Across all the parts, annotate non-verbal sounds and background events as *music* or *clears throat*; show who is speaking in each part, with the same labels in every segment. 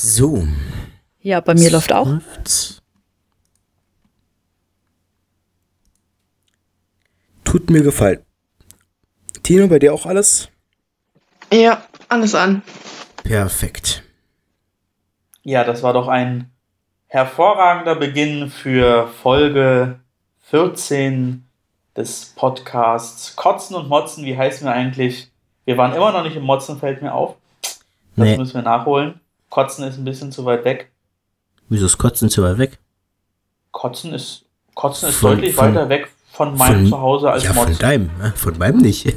Speaker 1: So.
Speaker 2: Ja, bei mir läuft auch.
Speaker 1: Tut mir gefallen. Tino, bei dir auch alles?
Speaker 3: Ja, alles an.
Speaker 1: Perfekt.
Speaker 4: Ja, das war doch ein hervorragender Beginn für Folge 14 des Podcasts Kotzen und Motzen. Wie heißen wir eigentlich? Wir waren immer noch nicht im Motzen, fällt mir auf. Das
Speaker 1: Nee.
Speaker 4: müssen wir nachholen. Kotzen ist ein bisschen zu weit weg.
Speaker 1: Wieso ist Kotzen zu weit weg?
Speaker 4: Kotzen ist, Kotzen ist
Speaker 1: Von-
Speaker 4: deutlich
Speaker 1: von-
Speaker 4: weiter weg von meinem
Speaker 1: Von-
Speaker 4: Zuhause als
Speaker 1: ja, von
Speaker 4: Motzen.
Speaker 1: deinem. äh, Von meinem nicht. *laughs* *laughs*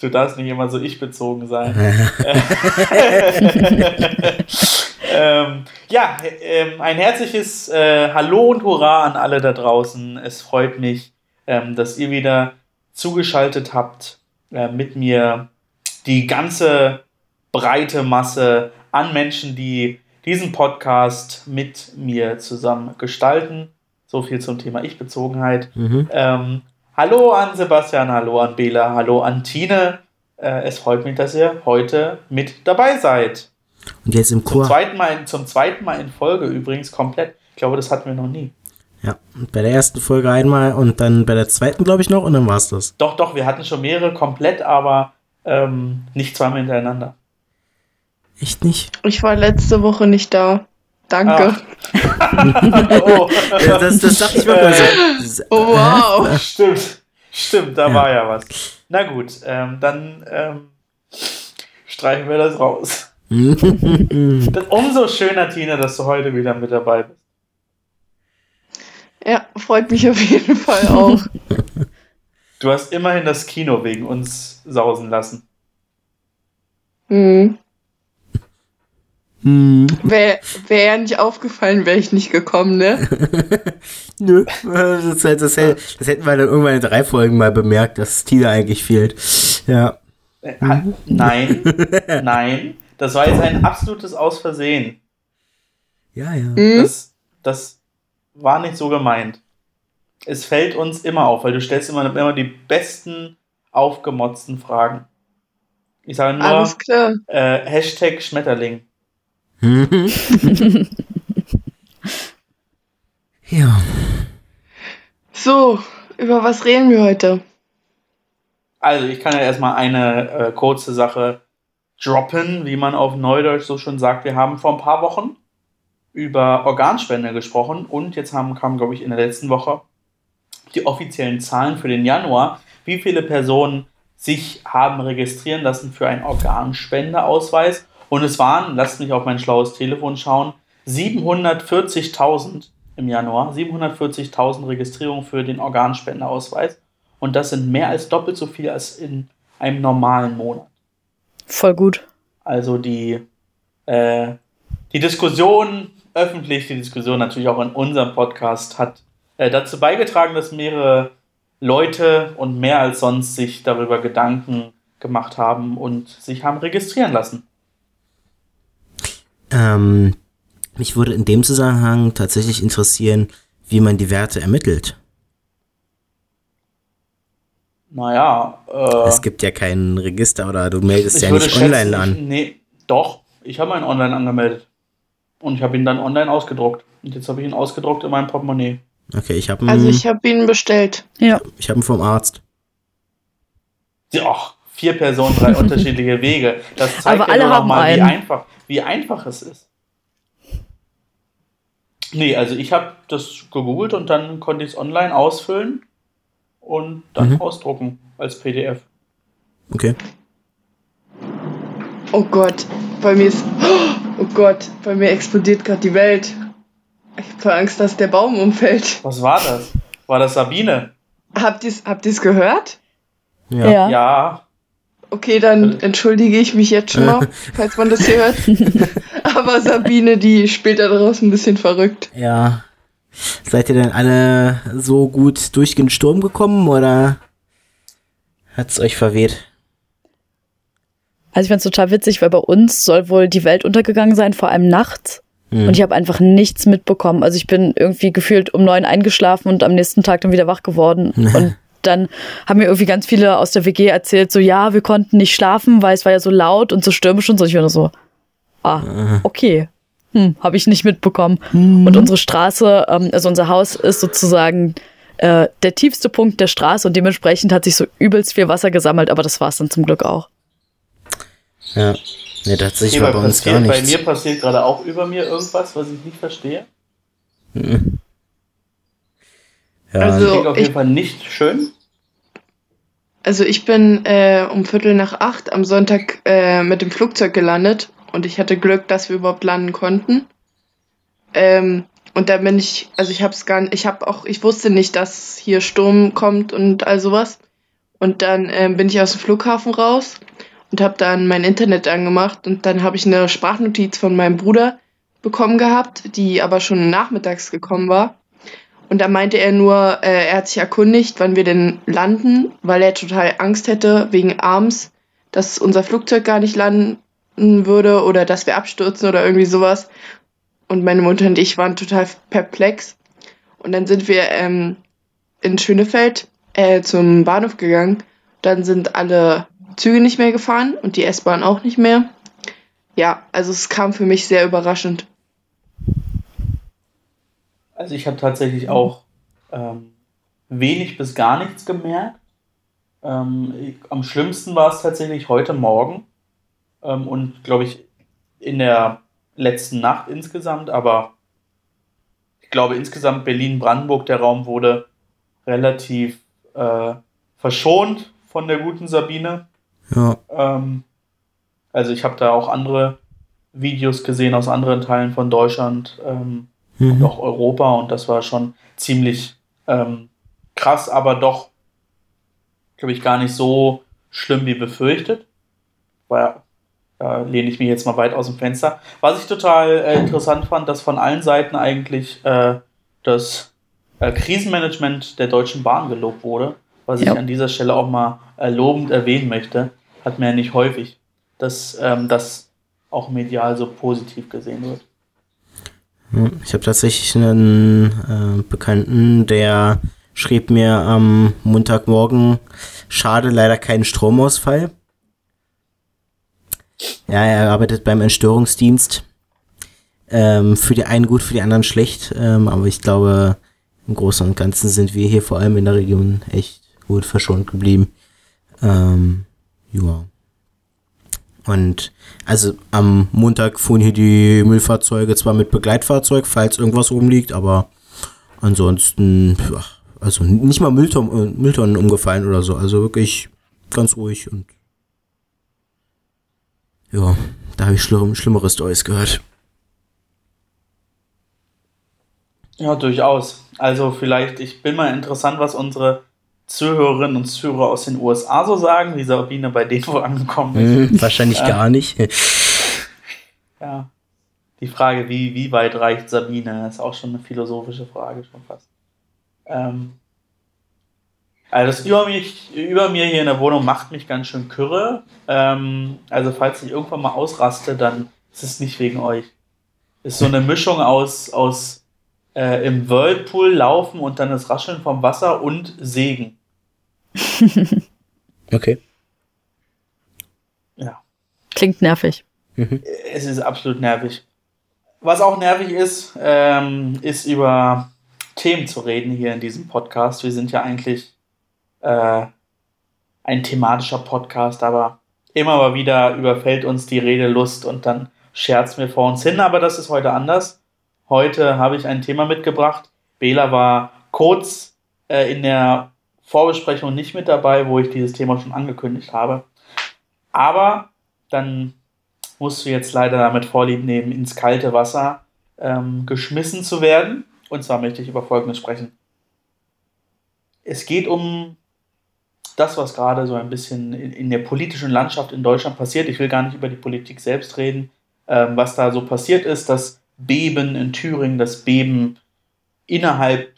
Speaker 4: Du darfst nicht immer so ich-bezogen sein. *laughs* ähm, ja, ähm, ein herzliches äh, Hallo und Hurra an alle da draußen. Es freut mich, ähm, dass ihr wieder zugeschaltet habt, äh, mit mir die ganze breite Masse an Menschen, die diesen Podcast mit mir zusammen gestalten. So viel zum Thema Ich-Bezogenheit.
Speaker 1: mhm.
Speaker 4: Ähm, hallo an Sebastian, hallo an Bela, hallo an Tine. Äh, es freut mich, dass ihr heute mit dabei seid.
Speaker 1: Und jetzt im
Speaker 4: Zum
Speaker 1: Chor.
Speaker 4: zweiten, Mal in, zum zweiten Mal in Folge übrigens komplett. Ich glaube, das hatten wir noch nie.
Speaker 1: Ja, bei der ersten Folge einmal und dann bei der zweiten, glaube ich, noch und dann war's das.
Speaker 4: Doch, doch, wir hatten schon mehrere komplett, aber ähm, nicht zweimal hintereinander.
Speaker 1: Echt nicht?
Speaker 3: Ich war letzte Woche nicht da. Danke. *laughs*
Speaker 4: oh,
Speaker 1: Ja, das, das dachte ich mir mal so.
Speaker 3: Oh, wow.
Speaker 4: stimmt. Stimmt, da
Speaker 1: Ja.
Speaker 4: war ja was. Na gut, ähm, dann ähm, streichen wir das raus. *laughs* Das, umso schöner, Tine, dass du heute wieder mit dabei bist.
Speaker 3: Ja, freut mich auf jeden Fall auch. *laughs*
Speaker 4: Du hast immerhin das Kino wegen uns sausen lassen.
Speaker 3: Hm.
Speaker 1: Hm,
Speaker 3: Wäre wär ja nicht aufgefallen, wäre ich nicht gekommen, ne? *laughs*
Speaker 1: nö. Das, das, das, das hätten wir dann irgendwann in drei Folgen mal bemerkt, dass Tina eigentlich fehlt. Ja.
Speaker 4: Äh, Nein, nein. Das war jetzt ein absolutes Ausversehen.
Speaker 1: Ja, ja.
Speaker 3: Hm?
Speaker 4: Das, das war nicht so gemeint. Es fällt uns immer auf, weil du stellst immer, immer die besten aufgemotzten Fragen. Ich sage nur
Speaker 3: Alles klar.
Speaker 4: äh, Hashtag Schmetterling. *laughs*
Speaker 1: Ja.
Speaker 3: So, über was reden wir heute?
Speaker 4: Also, ich kann ja erstmal eine äh, kurze Sache droppen, wie man auf Neudeutsch so schon sagt. Wir haben vor ein paar Wochen über Organspende gesprochen und jetzt haben, kamen, glaube ich, in der letzten Woche die offiziellen Zahlen für den Januar, wie viele Personen sich haben registrieren lassen für einen Organspendeausweis. Und es waren, lasst mich auf mein schlaues Telefon schauen, 740.000 im Januar, 740.000 Registrierungen für den Organspendeausweis. Und das sind mehr als doppelt so viel als in einem normalen Monat.
Speaker 2: Voll gut.
Speaker 4: Also die, äh, die Diskussion öffentlich, die Diskussion natürlich auch in unserem Podcast hat äh, dazu beigetragen, dass mehrere Leute und mehr als sonst sich darüber Gedanken gemacht haben und sich haben registrieren lassen.
Speaker 1: Ähm, mich würde in dem Zusammenhang tatsächlich interessieren, wie man die Werte ermittelt.
Speaker 4: Naja, äh,
Speaker 1: Es gibt ja kein Register oder du meldest
Speaker 4: ich
Speaker 1: ja nicht
Speaker 4: schätzen,
Speaker 1: online
Speaker 4: ich-
Speaker 1: an.
Speaker 4: Nee, doch. Ich habe meinen online angemeldet. Und ich habe ihn dann online ausgedruckt. Und jetzt habe ich ihn ausgedruckt in meinem Portemonnaie.
Speaker 1: Okay, ich habe
Speaker 3: Also
Speaker 1: ihn
Speaker 3: ich habe ihn bestellt.
Speaker 2: Ja.
Speaker 1: ich hab ihn vom Arzt.
Speaker 4: Ja, ach, vier Personen, drei *laughs* unterschiedliche Wege. Das zeigt
Speaker 2: Aber
Speaker 4: ja
Speaker 2: alle
Speaker 4: nur
Speaker 2: haben
Speaker 4: mal, wie
Speaker 2: einen.
Speaker 4: einfach, wie einfach es ist. Nee, also ich habe das gegoogelt und dann konnte ich es online ausfüllen und dann
Speaker 1: Mhm.
Speaker 4: ausdrucken als PDF.
Speaker 1: Okay.
Speaker 3: Oh Gott, bei mir ist. *gasps* Oh Gott, bei mir explodiert gerade die Welt. Ich habe voll Angst, dass der Baum umfällt.
Speaker 4: Was war das? War das Sabine?
Speaker 3: Habt ihr es habt ihr's gehört?
Speaker 1: Ja.
Speaker 2: Ja.
Speaker 4: Ja.
Speaker 3: Okay, dann entschuldige ich mich jetzt schon mal, *laughs* falls man das hier hört. *laughs* Aber Sabine, die spielt da draußen ein bisschen verrückt.
Speaker 1: Ja. Seid ihr denn alle so gut durch den Sturm gekommen oder hat's euch verweht?
Speaker 2: Also ich find's total witzig, weil bei uns soll wohl die Welt untergegangen sein, vor allem nachts.
Speaker 1: Hm.
Speaker 2: Und ich habe einfach nichts mitbekommen. Also ich bin irgendwie gefühlt um neun eingeschlafen und am nächsten Tag dann wieder wach geworden. *laughs* Und dann haben mir irgendwie ganz viele aus der WG erzählt, so ja, wir konnten nicht schlafen, weil es war ja so laut und so stürmisch und so. Ich war nur so, ah, okay. Hm, habe ich nicht mitbekommen. Mhm. Und unsere Straße, ähm, also unser Haus ist sozusagen äh, der tiefste Punkt der Straße und dementsprechend hat sich so übelst viel Wasser gesammelt, aber das war es dann zum Glück auch.
Speaker 1: Ja, nee, tatsächlich war bei uns
Speaker 4: gar nichts. Bei mir passiert gerade auch über mir irgendwas, was ich nicht verstehe. Mhm. Ja, also, klingt auf jeden Fall nicht schön.
Speaker 3: Also ich bin äh, um Viertel nach acht am Sonntag äh, mit dem Flugzeug gelandet und ich hatte Glück, dass wir überhaupt landen konnten. Ähm, und da bin ich, also ich hab's gar nicht, ich hab auch, ich wusste nicht, dass hier Sturm kommt und all sowas. Und dann ähm, bin ich aus dem Flughafen raus und habe dann mein Internet angemacht und dann habe ich eine Sprachnotiz von meinem Bruder bekommen gehabt, die aber schon nachmittags gekommen war. Und da meinte er nur, äh, er hat sich erkundigt, wann wir denn landen, weil er total Angst hätte wegen abends, dass unser Flugzeug gar nicht landen würde oder dass wir abstürzen oder irgendwie sowas. Und meine Mutter und ich waren total perplex. Und dann sind wir ähm, in Schönefeld äh, zum Bahnhof gegangen. Dann sind alle Züge nicht mehr gefahren und die S-Bahn auch nicht mehr. Ja, also es kam für mich sehr überraschend.
Speaker 4: Also ich habe tatsächlich auch ähm, wenig bis gar nichts gemerkt. Ähm, ich, am schlimmsten war es tatsächlich heute Morgen ähm, und glaube ich in der letzten Nacht insgesamt, aber ich glaube insgesamt Berlin-Brandenburg, der Raum wurde relativ äh, verschont von der guten Sabine. Ja. Ähm, also ich habe da auch andere Videos gesehen aus anderen Teilen von Deutschland, ähm, mhm. und auch Europa und das war schon ziemlich ähm, krass, aber doch, glaube ich, gar nicht so schlimm wie befürchtet. War da lehne ich mich jetzt mal weit aus dem Fenster. Was ich total äh, interessant fand, dass von allen Seiten eigentlich äh, das äh, Krisenmanagement der Deutschen Bahn gelobt wurde, was ja. ich an dieser Stelle auch mal äh, lobend erwähnen möchte. Hat man ja nicht häufig, dass ähm, das auch medial so positiv gesehen wird.
Speaker 1: Ich habe tatsächlich einen äh, Bekannten, der schrieb mir am Montagmorgen, schade, leider keinen Stromausfall. Ja, er arbeitet beim Entstörungsdienst. Ähm, für die einen gut, für die anderen schlecht. Ähm, aber ich glaube, im Großen und Ganzen sind wir hier vor allem in der Region echt gut verschont geblieben. Ähm, ja. Und also am Montag fuhren hier die Müllfahrzeuge zwar mit Begleitfahrzeug, falls irgendwas rumliegt, aber ansonsten, also nicht mal Mülltonnen, äh, Mülltonnen umgefallen oder so. Also wirklich ganz ruhig und ja, da habe ich schlimm, schlimmeres Stories gehört.
Speaker 4: Ja, durchaus. Also vielleicht, ich bin mal interessant, was unsere Zuhörerinnen und Zuhörer aus den USA so sagen, wie Sabine bei denen wohl *laughs* angekommen ist.
Speaker 1: Hm, wahrscheinlich äh, gar nicht. *laughs*
Speaker 4: ja. Die Frage, wie, wie weit reicht Sabine, ist auch schon eine philosophische Frage, schon fast. Ähm, also das über, mich, über mir hier in der Wohnung macht mich ganz schön kürre. Ähm, also falls ich irgendwann mal ausraste, dann ist es nicht wegen euch. Ist so eine Mischung aus, aus äh, im Whirlpool laufen und dann das Rascheln vom Wasser und Sägen. *laughs*
Speaker 1: okay.
Speaker 4: Ja.
Speaker 2: Klingt nervig.
Speaker 4: Mhm. Es ist absolut nervig. Was auch nervig ist, ähm, ist über Themen zu reden hier in diesem Podcast. Wir sind ja eigentlich äh, ein thematischer Podcast, aber immer mal wieder überfällt uns die Redelust und dann scherzt mir vor uns hin, aber das ist heute anders. Heute habe ich ein Thema mitgebracht. Bela war kurz äh, in der Vorbesprechung nicht mit dabei, wo ich dieses Thema schon angekündigt habe. Aber dann musst du jetzt leider damit vorlieb nehmen, ins kalte Wasser ähm, geschmissen zu werden. Und zwar möchte ich über Folgendes sprechen. Es geht um das, was gerade so ein bisschen in, in, der politischen Landschaft in Deutschland passiert. Ich will gar nicht über die Politik selbst reden, ähm, was da so passiert ist. Das Beben in Thüringen, das Beben innerhalb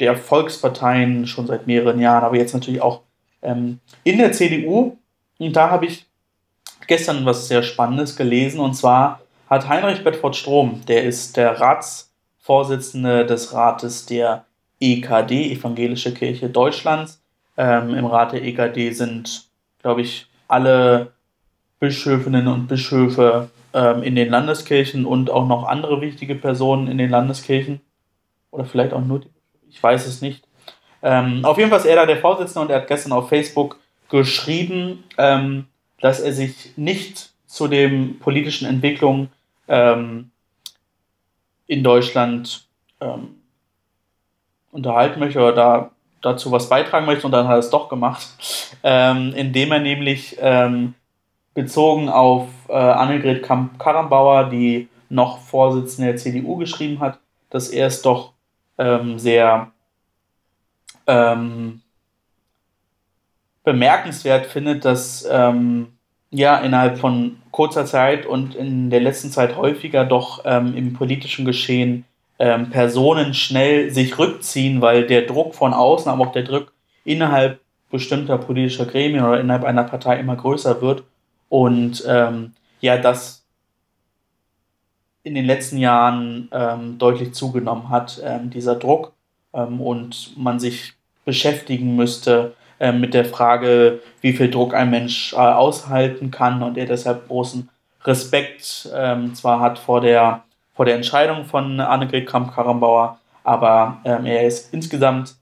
Speaker 4: der Volksparteien schon seit mehreren Jahren, aber jetzt natürlich auch ähm, in der CDU. Und da habe ich gestern was sehr Spannendes gelesen. Und zwar hat Heinrich Bedford Strom, der ist der Ratsvorsitzende des Rates der EKD, Evangelische Kirche Deutschlands, Ähm, Im Rat der EKD sind, glaube ich, alle Bischöfinnen und Bischöfe ähm, in den Landeskirchen und auch noch andere wichtige Personen in den Landeskirchen. Oder vielleicht auch nur die ich weiß es nicht. Ähm, auf jeden Fall ist er da der Vorsitzende und er hat gestern auf Facebook geschrieben, ähm, dass er sich nicht zu den politischen Entwicklungen ähm, in Deutschland ähm, unterhalten möchte oder da, dazu was beitragen möchte und dann hat er es doch gemacht, *laughs* ähm, indem er nämlich ähm, bezogen auf äh, Annegret Karrenbauer, die noch Vorsitzende der CDU geschrieben hat, dass er es doch ähm, sehr ähm, bemerkenswert findet, dass ähm, ja innerhalb von kurzer Zeit und in der letzten Zeit häufiger doch ähm, im politischen Geschehen ähm, Personen schnell sich rückziehen, weil der Druck von außen, aber auch der Druck innerhalb bestimmter politischer Gremien oder innerhalb einer Partei immer größer wird. Und ähm, ja, das in den letzten Jahren ähm, deutlich zugenommen hat, ähm, dieser Druck ähm, und man sich beschäftigen müsste äh, mit der Frage, wie viel Druck ein Mensch äh, aushalten kann und er deshalb großen Respekt ähm, zwar hat vor der, vor der Entscheidung von Annegret Kramp-Karrenbauer, aber ähm, er ist insgesamt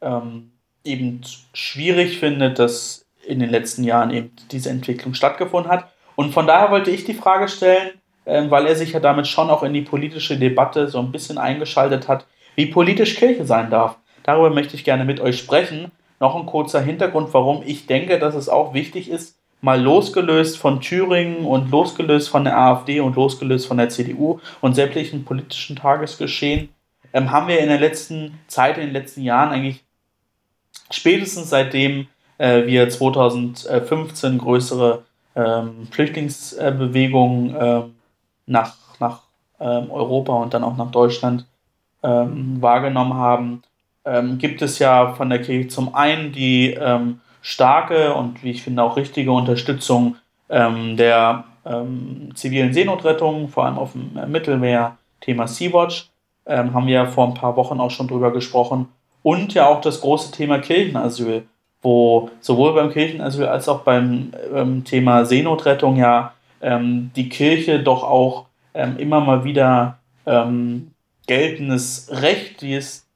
Speaker 4: ähm, eben schwierig findet, dass in den letzten Jahren eben diese Entwicklung stattgefunden hat. Und von daher wollte ich die Frage stellen, weil er sich ja damit schon auch in die politische Debatte so ein bisschen eingeschaltet hat, wie politisch Kirche sein darf. Darüber möchte ich gerne mit euch sprechen. Noch ein kurzer Hintergrund, warum ich denke, dass es auch wichtig ist, mal losgelöst von Thüringen und losgelöst von der AfD und losgelöst von der CDU und sämtlichen politischen Tagesgeschehen, ähm, haben wir in der letzten Zeit, in den letzten Jahren eigentlich spätestens seitdem äh, wir 2015 größere ähm, Flüchtlingsbewegungen äh, nach, nach ähm, Europa und dann auch nach Deutschland ähm, wahrgenommen haben, ähm, gibt es ja von der Kirche zum einen die ähm, starke und wie ich finde auch richtige Unterstützung ähm, der zivilen Seenotrettung, vor allem auf dem Mittelmeer, Thema Sea-Watch, haben wir ja vor ein paar Wochen auch schon drüber gesprochen. Und ja auch das große Thema Kirchenasyl, wo sowohl beim Kirchenasyl als auch beim ähm, Thema Seenotrettung ja ähm, die Kirche doch auch ähm, immer mal wieder ähm, geltendes Recht, wie es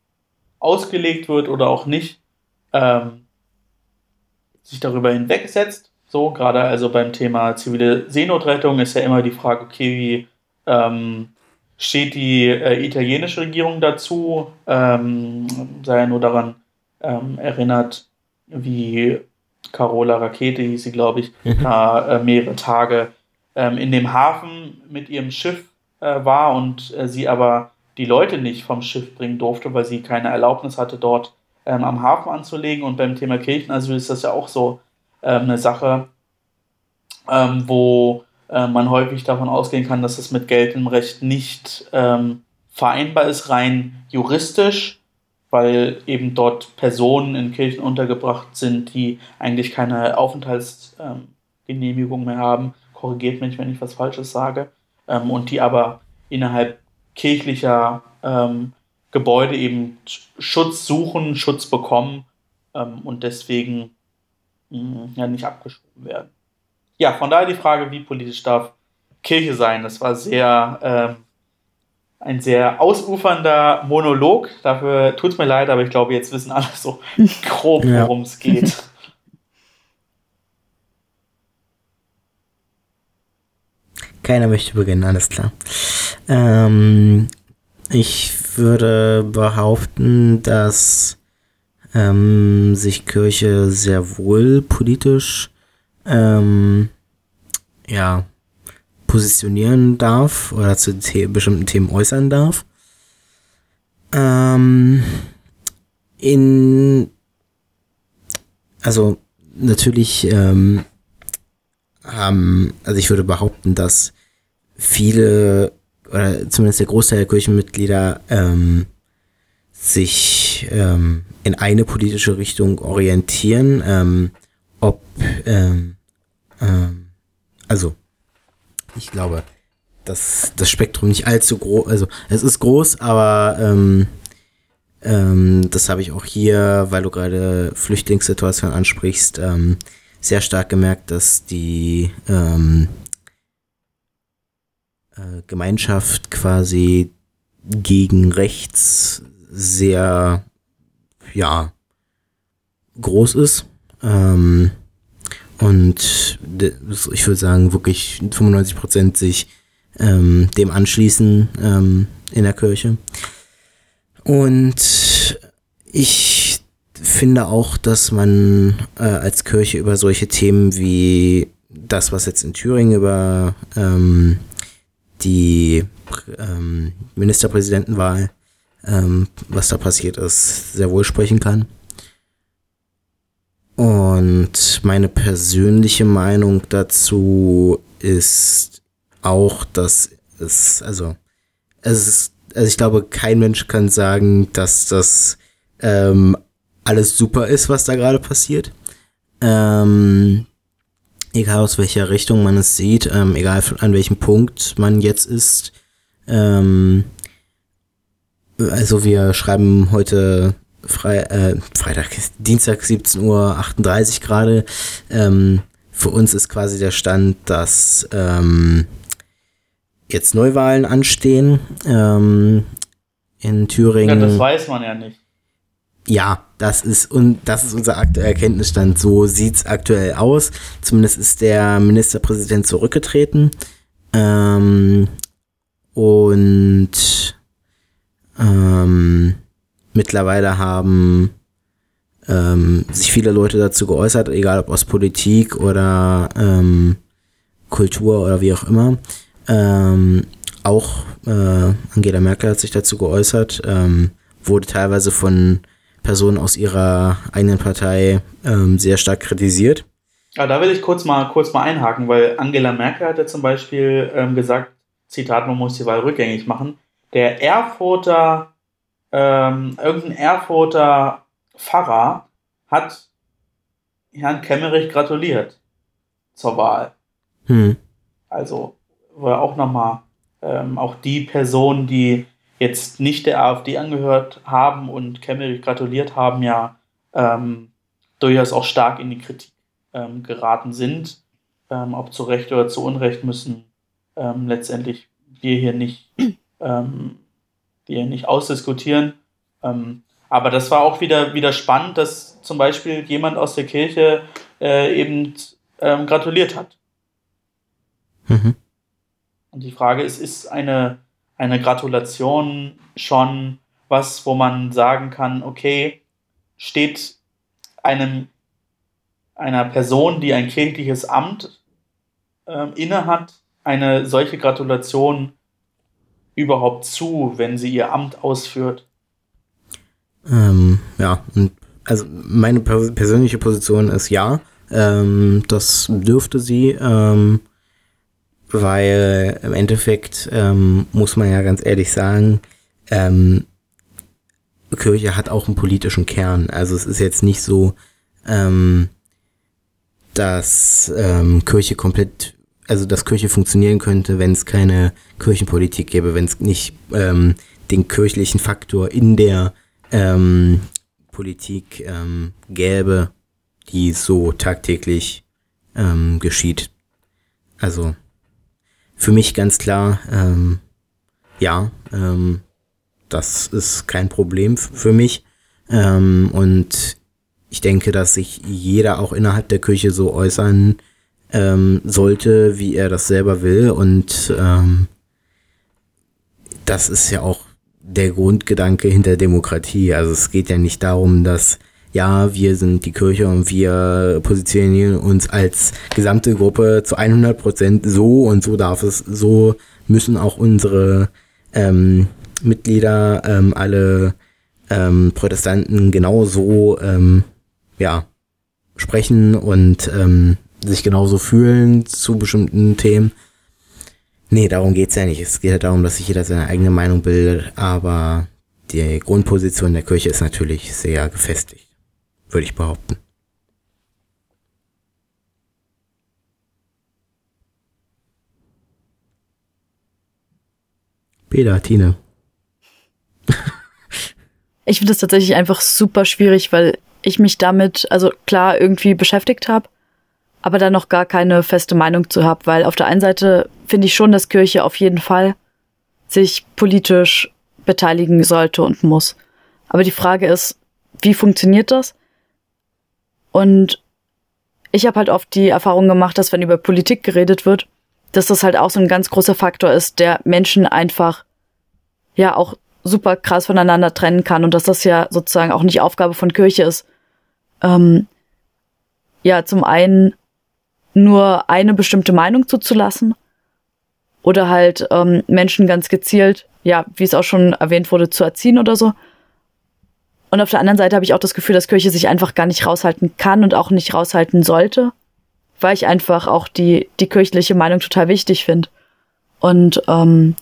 Speaker 4: ausgelegt wird oder auch nicht, ähm, sich darüber hinwegsetzt. So, gerade also beim Thema zivile Seenotrettung ist ja immer die Frage, okay, wie ähm, steht die äh, italienische Regierung dazu? Ähm, sei ja nur daran erinnert, wie Carola Rakete hieß sie, glaube ich, *laughs* da äh, mehrere Tage ähm, in dem Hafen mit ihrem Schiff äh, war und äh, sie aber die Leute nicht vom Schiff bringen durfte, weil sie keine Erlaubnis hatte, dort ähm, am Hafen anzulegen. Und beim Thema Kirchenasyl ist das ja auch so ähm, eine Sache, ähm, wo äh, man häufig davon ausgehen kann, dass es mit geltendem Recht nicht ähm, vereinbar ist, rein juristisch weil eben dort Personen in Kirchen untergebracht sind, die eigentlich keine Aufenthaltsgenehmigung ähm, mehr haben. Korrigiert mich, wenn ich was Falsches sage. Ähm, und die aber innerhalb kirchlicher ähm, Gebäude eben Schutz suchen, Schutz bekommen ähm, und deswegen mh, hm, ja nicht abgeschoben werden. Ja, von daher die Frage, wie politisch darf Kirche sein? Das war sehr ähm, ein sehr ausufernder Monolog. Dafür tut es mir leid, aber ich glaube, jetzt wissen alle so *laughs* grob, worum es ja. geht. *laughs*
Speaker 1: Keiner möchte beginnen, alles klar. Ähm, ich würde behaupten, dass ähm, sich Kirche sehr wohl politisch ähm, ja, positionieren darf oder zu The bestimmten Themen äußern darf. Ähm, in, also natürlich, ähm, ähm, also ich würde behaupten, dass viele oder zumindest der Großteil der Kirchenmitglieder ähm, sich ähm, in eine politische Richtung orientieren, ähm, ob ähm, ähm, also ich glaube, dass das Spektrum nicht allzu groß, also es ist groß, aber ähm, Ähm, das habe ich auch hier, weil du gerade Flüchtlingssituation ansprichst, ähm, sehr stark gemerkt, dass die ähm, äh, Gemeinschaft quasi gegen rechts sehr, ja, groß ist. Ähm, und ich würde sagen, wirklich 95 Prozent sich ähm, dem anschließen ähm, in der Kirche. Und ich finde auch, dass man äh, als Kirche über solche Themen wie das, was jetzt in Thüringen über ähm, die ähm, Ministerpräsidentenwahl, ähm, was da passiert ist, sehr wohl sprechen kann. Und meine persönliche Meinung dazu ist auch, dass es, also, es ist, also ich glaube, kein Mensch kann sagen, dass das ähm, alles super ist, was da gerade passiert. Ähm, egal aus welcher Richtung man es sieht, ähm, egal an welchem Punkt man jetzt ist. Ähm, also wir schreiben heute Fre äh, Freitag, Dienstag 17 Uhr 38 gerade. Ähm, für uns ist quasi der Stand, dass ähm, jetzt Neuwahlen anstehen ähm, in Thüringen.
Speaker 4: Ja, das weiß man ja nicht.
Speaker 1: Ja, das ist und das ist unser aktueller Kenntnisstand. So sieht's aktuell aus. Zumindest ist der Ministerpräsident zurückgetreten. Ähm, und ähm, mittlerweile haben ähm, sich viele Leute dazu geäußert, egal ob aus Politik oder ähm, Kultur oder wie auch immer. Ähm, auch äh, Angela Merkel hat sich dazu geäußert, ähm, wurde teilweise von Personen aus ihrer eigenen Partei ähm, sehr stark kritisiert.
Speaker 4: Ja, da will ich kurz mal, kurz mal einhaken, weil Angela Merkel hat ja zum Beispiel ähm, gesagt, Zitat, man muss die Wahl rückgängig machen. Der Erfurter ähm, irgendein Erfurter Pfarrer hat Herrn Kemmerich gratuliert zur Wahl. Hm. Also war auch nochmal ähm, auch die Personen, die jetzt nicht der AfD angehört haben und Kemmerich gratuliert haben, ja ähm, durchaus auch stark in die Kritik ähm, geraten sind. Ähm, ob zu Recht oder zu Unrecht müssen ähm, letztendlich wir hier nicht *clears throat* ähm, die nicht ausdiskutieren. Ähm, aber das war auch wieder, wieder spannend, dass zum Beispiel jemand aus der Kirche äh, eben ähm, gratuliert hat. Mhm. Und die Frage ist, ist eine, eine Gratulation schon was, wo man sagen kann, okay, steht einem, einer Person, die ein kirchliches Amt äh, innehat, eine solche Gratulation überhaupt zu, wenn sie ihr Amt ausführt?
Speaker 1: Ähm, ja, also meine persönliche Position ist ja. Ähm, das dürfte sie, ähm, weil im Endeffekt ähm, muss man ja ganz ehrlich sagen, ähm, Kirche hat auch einen politischen Kern. Also es ist jetzt nicht so, ähm, dass ähm, Kirche komplett also dass Kirche funktionieren könnte, wenn es keine Kirchenpolitik gäbe, wenn es nicht ähm, den kirchlichen Faktor in der ähm, Politik ähm, gäbe, die so tagtäglich ähm, geschieht. Also für mich ganz klar, ähm, ja, ähm, das ist kein Problem für mich. Ähm, und ich denke, dass sich jeder auch innerhalb der Kirche so äußern ähm, sollte, wie er das selber will. Und ähm, das ist ja auch der Grundgedanke hinter Demokratie. Also es geht ja nicht darum, dass ja, wir sind die Kirche und wir positionieren uns als gesamte Gruppe zu 100 Prozent so und so darf es, so müssen auch unsere ähm, Mitglieder, ähm, alle ähm, Protestanten genauso, ähm, ja, sprechen und ähm, sich genauso fühlen zu bestimmten Themen. Nee, darum geht's ja nicht. Es geht ja darum, dass sich jeder seine eigene Meinung bildet, aber die Grundposition der Kirche ist natürlich sehr gefestigt, würde ich behaupten. Peter, Tine. *laughs*
Speaker 2: Ich finde es tatsächlich einfach super schwierig, weil ich mich damit, also klar, irgendwie beschäftigt habe, aber da noch gar keine feste Meinung zu habe, weil auf der einen Seite finde ich schon, dass Kirche auf jeden Fall sich politisch beteiligen sollte und muss. Aber die Frage ist, wie funktioniert das? Und ich habe halt oft die Erfahrung gemacht, dass wenn über Politik geredet wird, dass das halt auch so ein ganz großer Faktor ist, der Menschen einfach ja auch super krass voneinander trennen kann und dass das ja sozusagen auch nicht Aufgabe von Kirche ist. Ähm, ja, zum einen nur eine bestimmte Meinung zuzulassen oder halt ähm, Menschen ganz gezielt, ja, wie es auch schon erwähnt wurde, zu erziehen oder so. Und auf der anderen Seite habe ich auch das Gefühl, dass Kirche sich einfach gar nicht raushalten kann und auch nicht raushalten sollte, weil ich einfach auch die, die kirchliche Meinung total wichtig finde. Und ähm,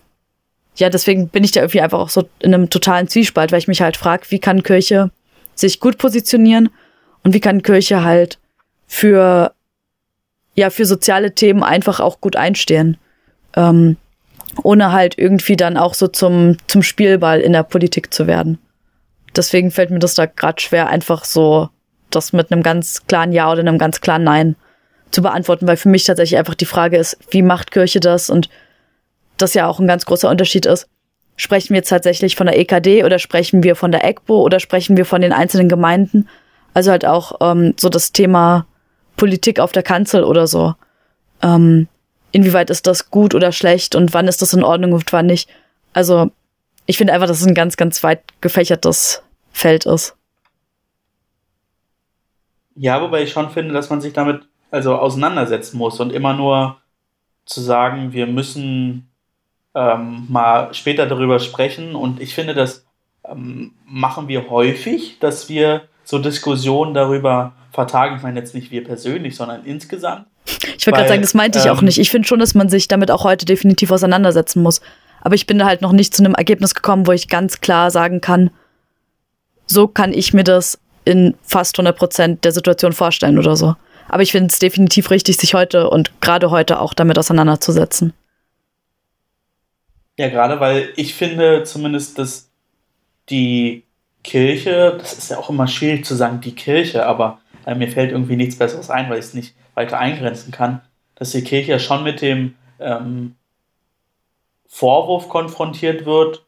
Speaker 2: ja, deswegen bin ich da irgendwie einfach auch so in einem totalen Zwiespalt, weil ich mich halt frage, wie kann Kirche sich gut positionieren und wie kann Kirche halt für ja für soziale Themen einfach auch gut einstehen, ähm, ohne halt irgendwie dann auch so zum zum Spielball in der Politik zu werden. Deswegen fällt mir das da gerade schwer, einfach so das mit einem ganz klaren Ja oder einem ganz klaren Nein zu beantworten, weil für mich tatsächlich einfach die Frage ist, wie macht Kirche das und das ja auch ein ganz großer Unterschied ist. Sprechen wir jetzt tatsächlich von der EKD oder sprechen wir von der EGBO oder sprechen wir von den einzelnen Gemeinden? Also halt auch ähm, so das Thema Politik auf der Kanzel oder so. Ähm, inwieweit ist das gut oder schlecht und wann ist das in Ordnung und wann nicht? Also ich finde einfach, dass es ein ganz, ganz weit gefächertes Feld ist.
Speaker 4: Ja, wobei ich schon finde, dass man sich damit also auseinandersetzen muss und immer nur zu sagen, wir müssen ähm, mal später darüber sprechen. Und ich finde, das ähm, machen wir häufig, dass wir so Diskussionen darüber vertagen. Ich meine jetzt nicht wir persönlich, sondern insgesamt.
Speaker 2: Ich wollte gerade sagen, das meinte ich ähm, auch nicht. Ich finde schon, dass man sich damit auch heute definitiv auseinandersetzen muss. Aber ich bin da halt noch nicht zu einem Ergebnis gekommen, wo ich ganz klar sagen kann, so kann ich mir das in fast 100 Prozent der Situation vorstellen oder so. Aber ich finde es definitiv richtig, sich heute und gerade heute auch damit auseinanderzusetzen.
Speaker 4: Ja, gerade weil ich finde zumindest, dass die Kirche, das ist ja auch immer schwierig zu sagen, die Kirche, aber äh, mir fällt irgendwie nichts Besseres ein, weil ich es nicht weiter eingrenzen kann, dass die Kirche ja schon mit dem ähm, Vorwurf konfrontiert wird,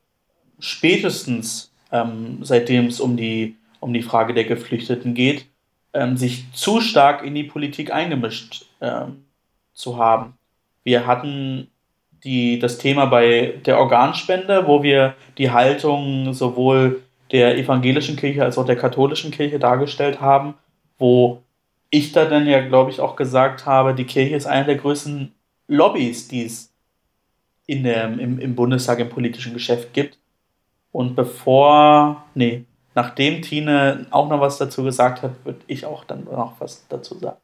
Speaker 4: spätestens ähm, seitdem es um die, um die Frage der Geflüchteten geht, ähm, sich zu stark in die Politik eingemischt ähm, zu haben. Wir hatten die, das Thema bei der Organspende, wo wir die Haltung sowohl der evangelischen Kirche als auch der katholischen Kirche dargestellt haben, wo ich da dann ja, glaube ich, auch gesagt habe, die Kirche ist eine der größten Lobbys, die es in der, im, im Bundestag im politischen Geschäft gibt. Und bevor, nee, nachdem Tine auch noch was dazu gesagt hat, würde ich auch dann noch was dazu sagen.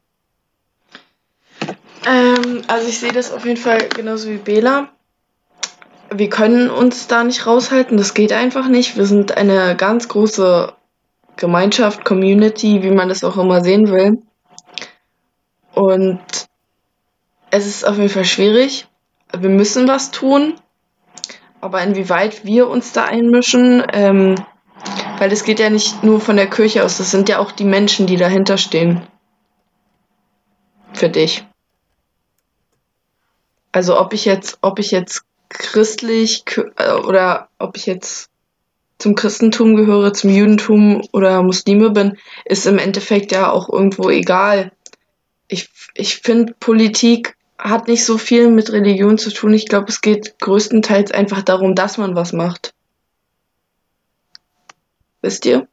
Speaker 3: Ähm, also ich sehe das auf jeden Fall genauso wie Bela. Wir können uns da nicht raushalten, das geht einfach nicht. Wir sind eine ganz große Gemeinschaft, Community, wie man das auch immer sehen will. Und es ist auf jeden Fall schwierig. Wir müssen was tun. Aber inwieweit wir uns da einmischen, ähm, weil es geht ja nicht nur von der Kirche aus, das sind ja auch die Menschen, die dahinter stehen. Für dich. Also ob ich jetzt, ob ich jetzt christlich äh, oder ob ich jetzt zum Christentum gehöre, zum Judentum oder Muslime bin, ist im Endeffekt ja auch irgendwo egal. Ich, ich finde, Politik hat nicht so viel mit Religion zu tun. Ich glaube, es geht größtenteils einfach darum, dass man was macht. Wisst ihr?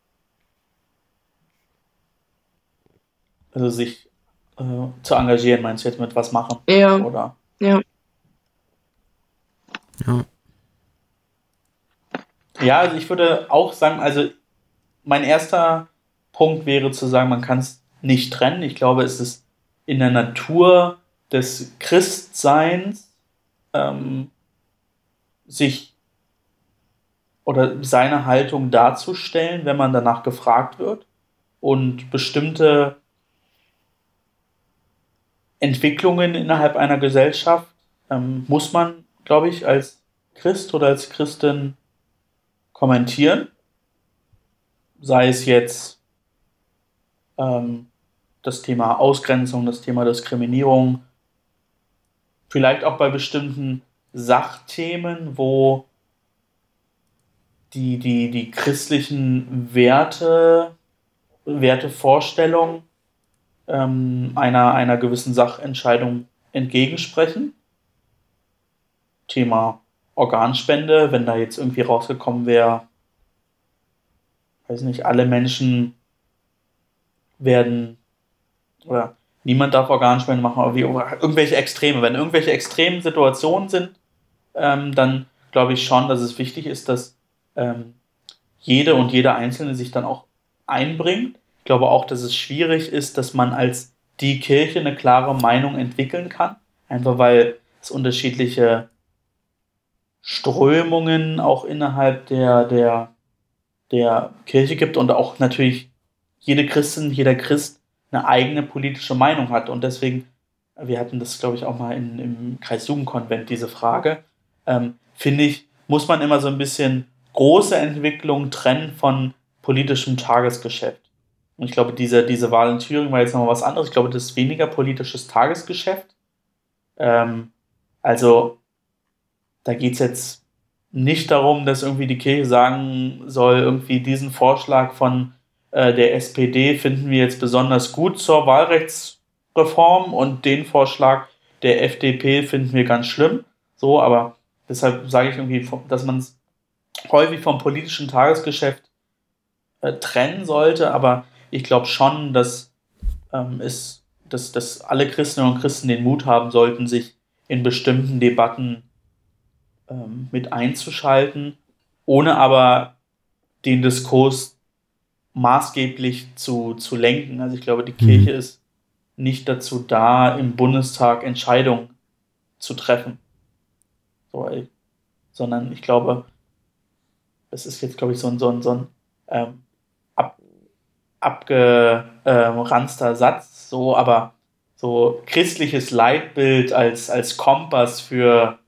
Speaker 4: Also sich äh, zu engagieren, meinst du jetzt mit was machen?
Speaker 3: Ja.
Speaker 4: Oder?
Speaker 3: Ja.
Speaker 1: Ja.
Speaker 4: Ja, also ich würde auch sagen, also mein erster Punkt wäre zu sagen, man kann es nicht trennen. Ich glaube, es ist in der Natur des Christseins, ähm, sich oder seine Haltung darzustellen, wenn man danach gefragt wird und bestimmte Entwicklungen innerhalb einer Gesellschaft ähm, muss man glaube ich, als Christ oder als Christin kommentieren. sei es jetzt ähm, das Thema Ausgrenzung, das Thema Diskriminierung, vielleicht auch bei bestimmten Sachthemen, wo die, die, die christlichen Werte, Wertevorstellungen ähm, einer, einer gewissen Sachentscheidung entgegensprechen. Thema Organspende, wenn da jetzt irgendwie rausgekommen wäre, weiß nicht, alle Menschen werden oder niemand darf Organspende machen, aber wie, irgendwelche Extreme. Wenn irgendwelche extremen Situationen sind, ähm, dann glaube ich schon, dass es wichtig ist, dass ähm, jede und jeder Einzelne sich dann auch einbringt. Ich glaube auch, dass es schwierig ist, dass man als die Kirche eine klare Meinung entwickeln kann. Einfach weil es unterschiedliche Strömungen auch innerhalb der, der, der Kirche gibt und auch natürlich jede Christin, jeder Christ eine eigene politische Meinung hat. Und deswegen, wir hatten das, glaube ich, auch mal in, im Kreisjugendkonvent, diese Frage, ähm, finde ich, muss man immer so ein bisschen große Entwicklungen trennen von politischem Tagesgeschäft. Und ich glaube, diese, diese Wahl in Thüringen war jetzt nochmal was anderes. Ich glaube, das ist weniger politisches Tagesgeschäft. Ähm, also, da geht es jetzt nicht darum, dass irgendwie die Kirche sagen soll, irgendwie diesen Vorschlag von äh, der SPD finden wir jetzt besonders gut zur Wahlrechtsreform und den Vorschlag der FDP finden wir ganz schlimm. So, aber deshalb sage ich irgendwie, dass man es häufig vom politischen Tagesgeschäft äh, trennen sollte, aber ich glaube schon, dass, ähm, es, dass, dass alle Christinnen und Christen den Mut haben sollten, sich in bestimmten Debatten ähm, mit einzuschalten, ohne aber den Diskurs maßgeblich zu, zu lenken. Also ich glaube, die mhm. Kirche ist nicht dazu da, im Bundestag Entscheidungen zu treffen. So, sondern ich glaube, das ist jetzt, glaube ich, so ein, so ein, so ein ähm, ab, abgeranzter Satz, so, aber so christliches Leitbild als, als Kompass für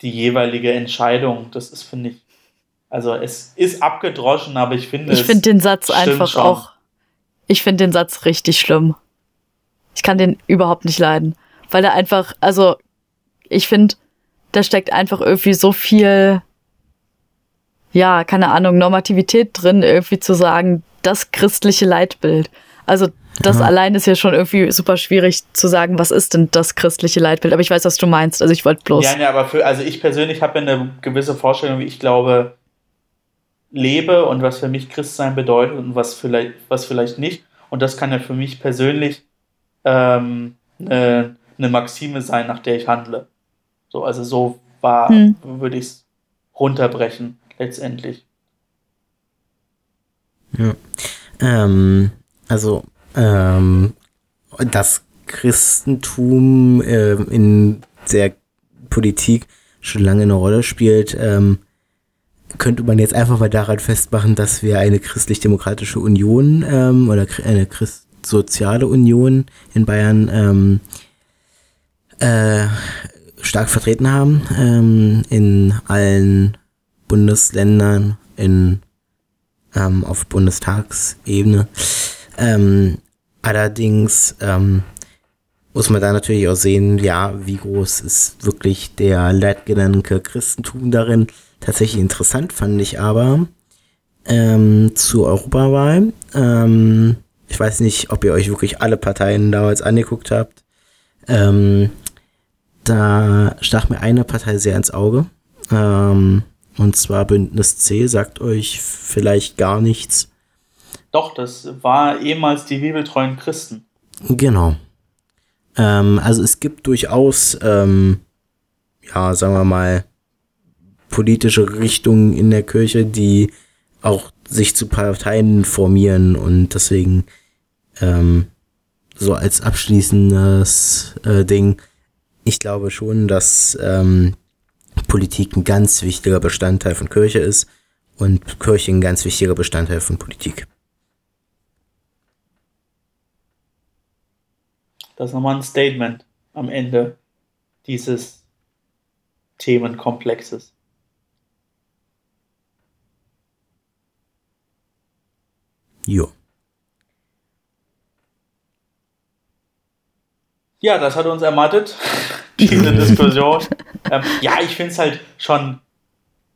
Speaker 4: die jeweilige Entscheidung, das ist, finde ich, also es ist abgedroschen, aber ich finde
Speaker 2: Ich finde den Satz einfach schon. auch, ich finde den Satz richtig schlimm. Ich kann den überhaupt nicht leiden, weil er einfach, also ich finde, da steckt einfach irgendwie so viel ja, keine Ahnung, Normativität drin, irgendwie zu sagen, das christliche Leitbild. Also das Aha. allein ist ja schon irgendwie super schwierig zu sagen, was ist denn das christliche Leitbild. Aber ich weiß, was du meinst. Also ich wollte bloß.
Speaker 4: Ja, ja, aber für, also ich persönlich habe eine gewisse Vorstellung, wie ich glaube, lebe und was für mich Christsein bedeutet und was vielleicht, was vielleicht nicht. Und das kann ja für mich persönlich ähm, eine, eine Maxime sein, nach der ich handle. So, also so war, hm. würde ich es runterbrechen letztendlich.
Speaker 1: Ja. Ähm, also, ähm, das Christentum äh, in der Politik schon lange eine Rolle spielt, ähm, könnte man jetzt einfach mal daran festmachen, dass wir eine christlich-demokratische Union ähm, oder eine christsoziale Union in Bayern ähm, äh, stark vertreten haben ähm, in allen Bundesländern in, ähm, auf Bundestagsebene. Ähm, allerdings ähm, muss man da natürlich auch sehen, ja, wie groß ist wirklich der Leitgedanke Christentum darin. Tatsächlich interessant fand ich aber ähm, zur Europawahl. Ähm, ich weiß nicht, ob ihr euch wirklich alle Parteien damals angeguckt habt. Ähm, da stach mir eine Partei sehr ins Auge. Ähm, und zwar Bündnis C sagt euch vielleicht gar nichts.
Speaker 4: Doch, das war ehemals die bibeltreuen Christen.
Speaker 1: Genau. Ähm, also es gibt durchaus, ähm, ja, sagen wir mal, politische Richtungen in der Kirche, die auch sich zu Parteien formieren und deswegen ähm, so als abschließendes äh, Ding, ich glaube schon, dass ähm, Politik ein ganz wichtiger Bestandteil von Kirche ist und Kirche ein ganz wichtiger Bestandteil von Politik.
Speaker 4: Das ist nochmal ein Statement am Ende dieses Themenkomplexes.
Speaker 1: Jo.
Speaker 4: Ja, das hat uns ermattet, diese Diskussion. *laughs* ähm, ja, ich finde es halt schon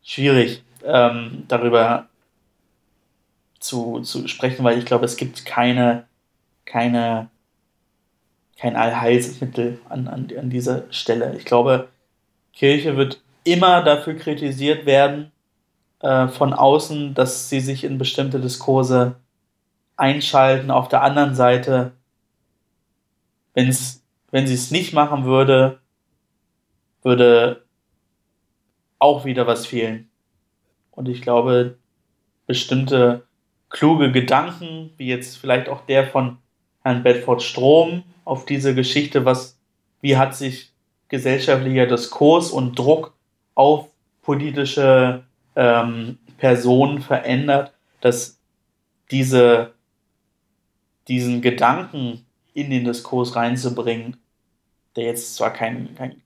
Speaker 4: schwierig, ähm, darüber zu, zu sprechen, weil ich glaube, es gibt keine, keine, kein Allheilsmittel an, an, an dieser Stelle. Ich glaube, Kirche wird immer dafür kritisiert werden äh, von außen, dass sie sich in bestimmte Diskurse einschalten. Auf der anderen Seite, wenn's, wenn sie es nicht machen würde, würde auch wieder was fehlen. Und ich glaube, bestimmte kluge Gedanken, wie jetzt vielleicht auch der von Herrn Bedford Strom auf diese Geschichte, was, wie hat sich gesellschaftlicher Diskurs und Druck auf politische ähm, Personen verändert, dass diese, diesen Gedanken in den Diskurs reinzubringen, der jetzt zwar kein, kein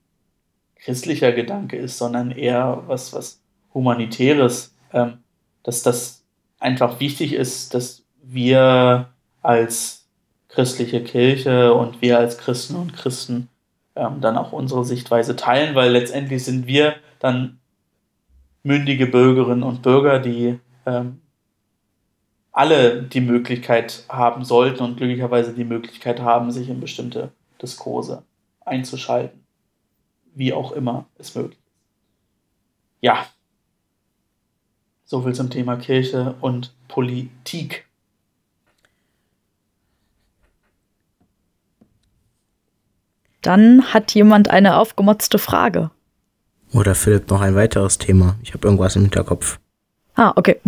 Speaker 4: christlicher Gedanke ist, sondern eher was, was Humanitäres, ähm, dass das einfach wichtig ist, dass wir als christliche Kirche und wir als Christen und Christen ähm, dann auch unsere Sichtweise teilen, weil letztendlich sind wir dann mündige Bürgerinnen und Bürger, die ähm, alle die Möglichkeit haben sollten und glücklicherweise die Möglichkeit haben, sich in bestimmte Diskurse einzuschalten. Wie auch immer es möglich ist. Ja, so viel zum Thema Kirche und Politik.
Speaker 2: Dann hat jemand eine aufgemotzte Frage.
Speaker 1: Oder Philipp noch ein weiteres Thema. Ich habe irgendwas im Hinterkopf.
Speaker 2: Ah, okay.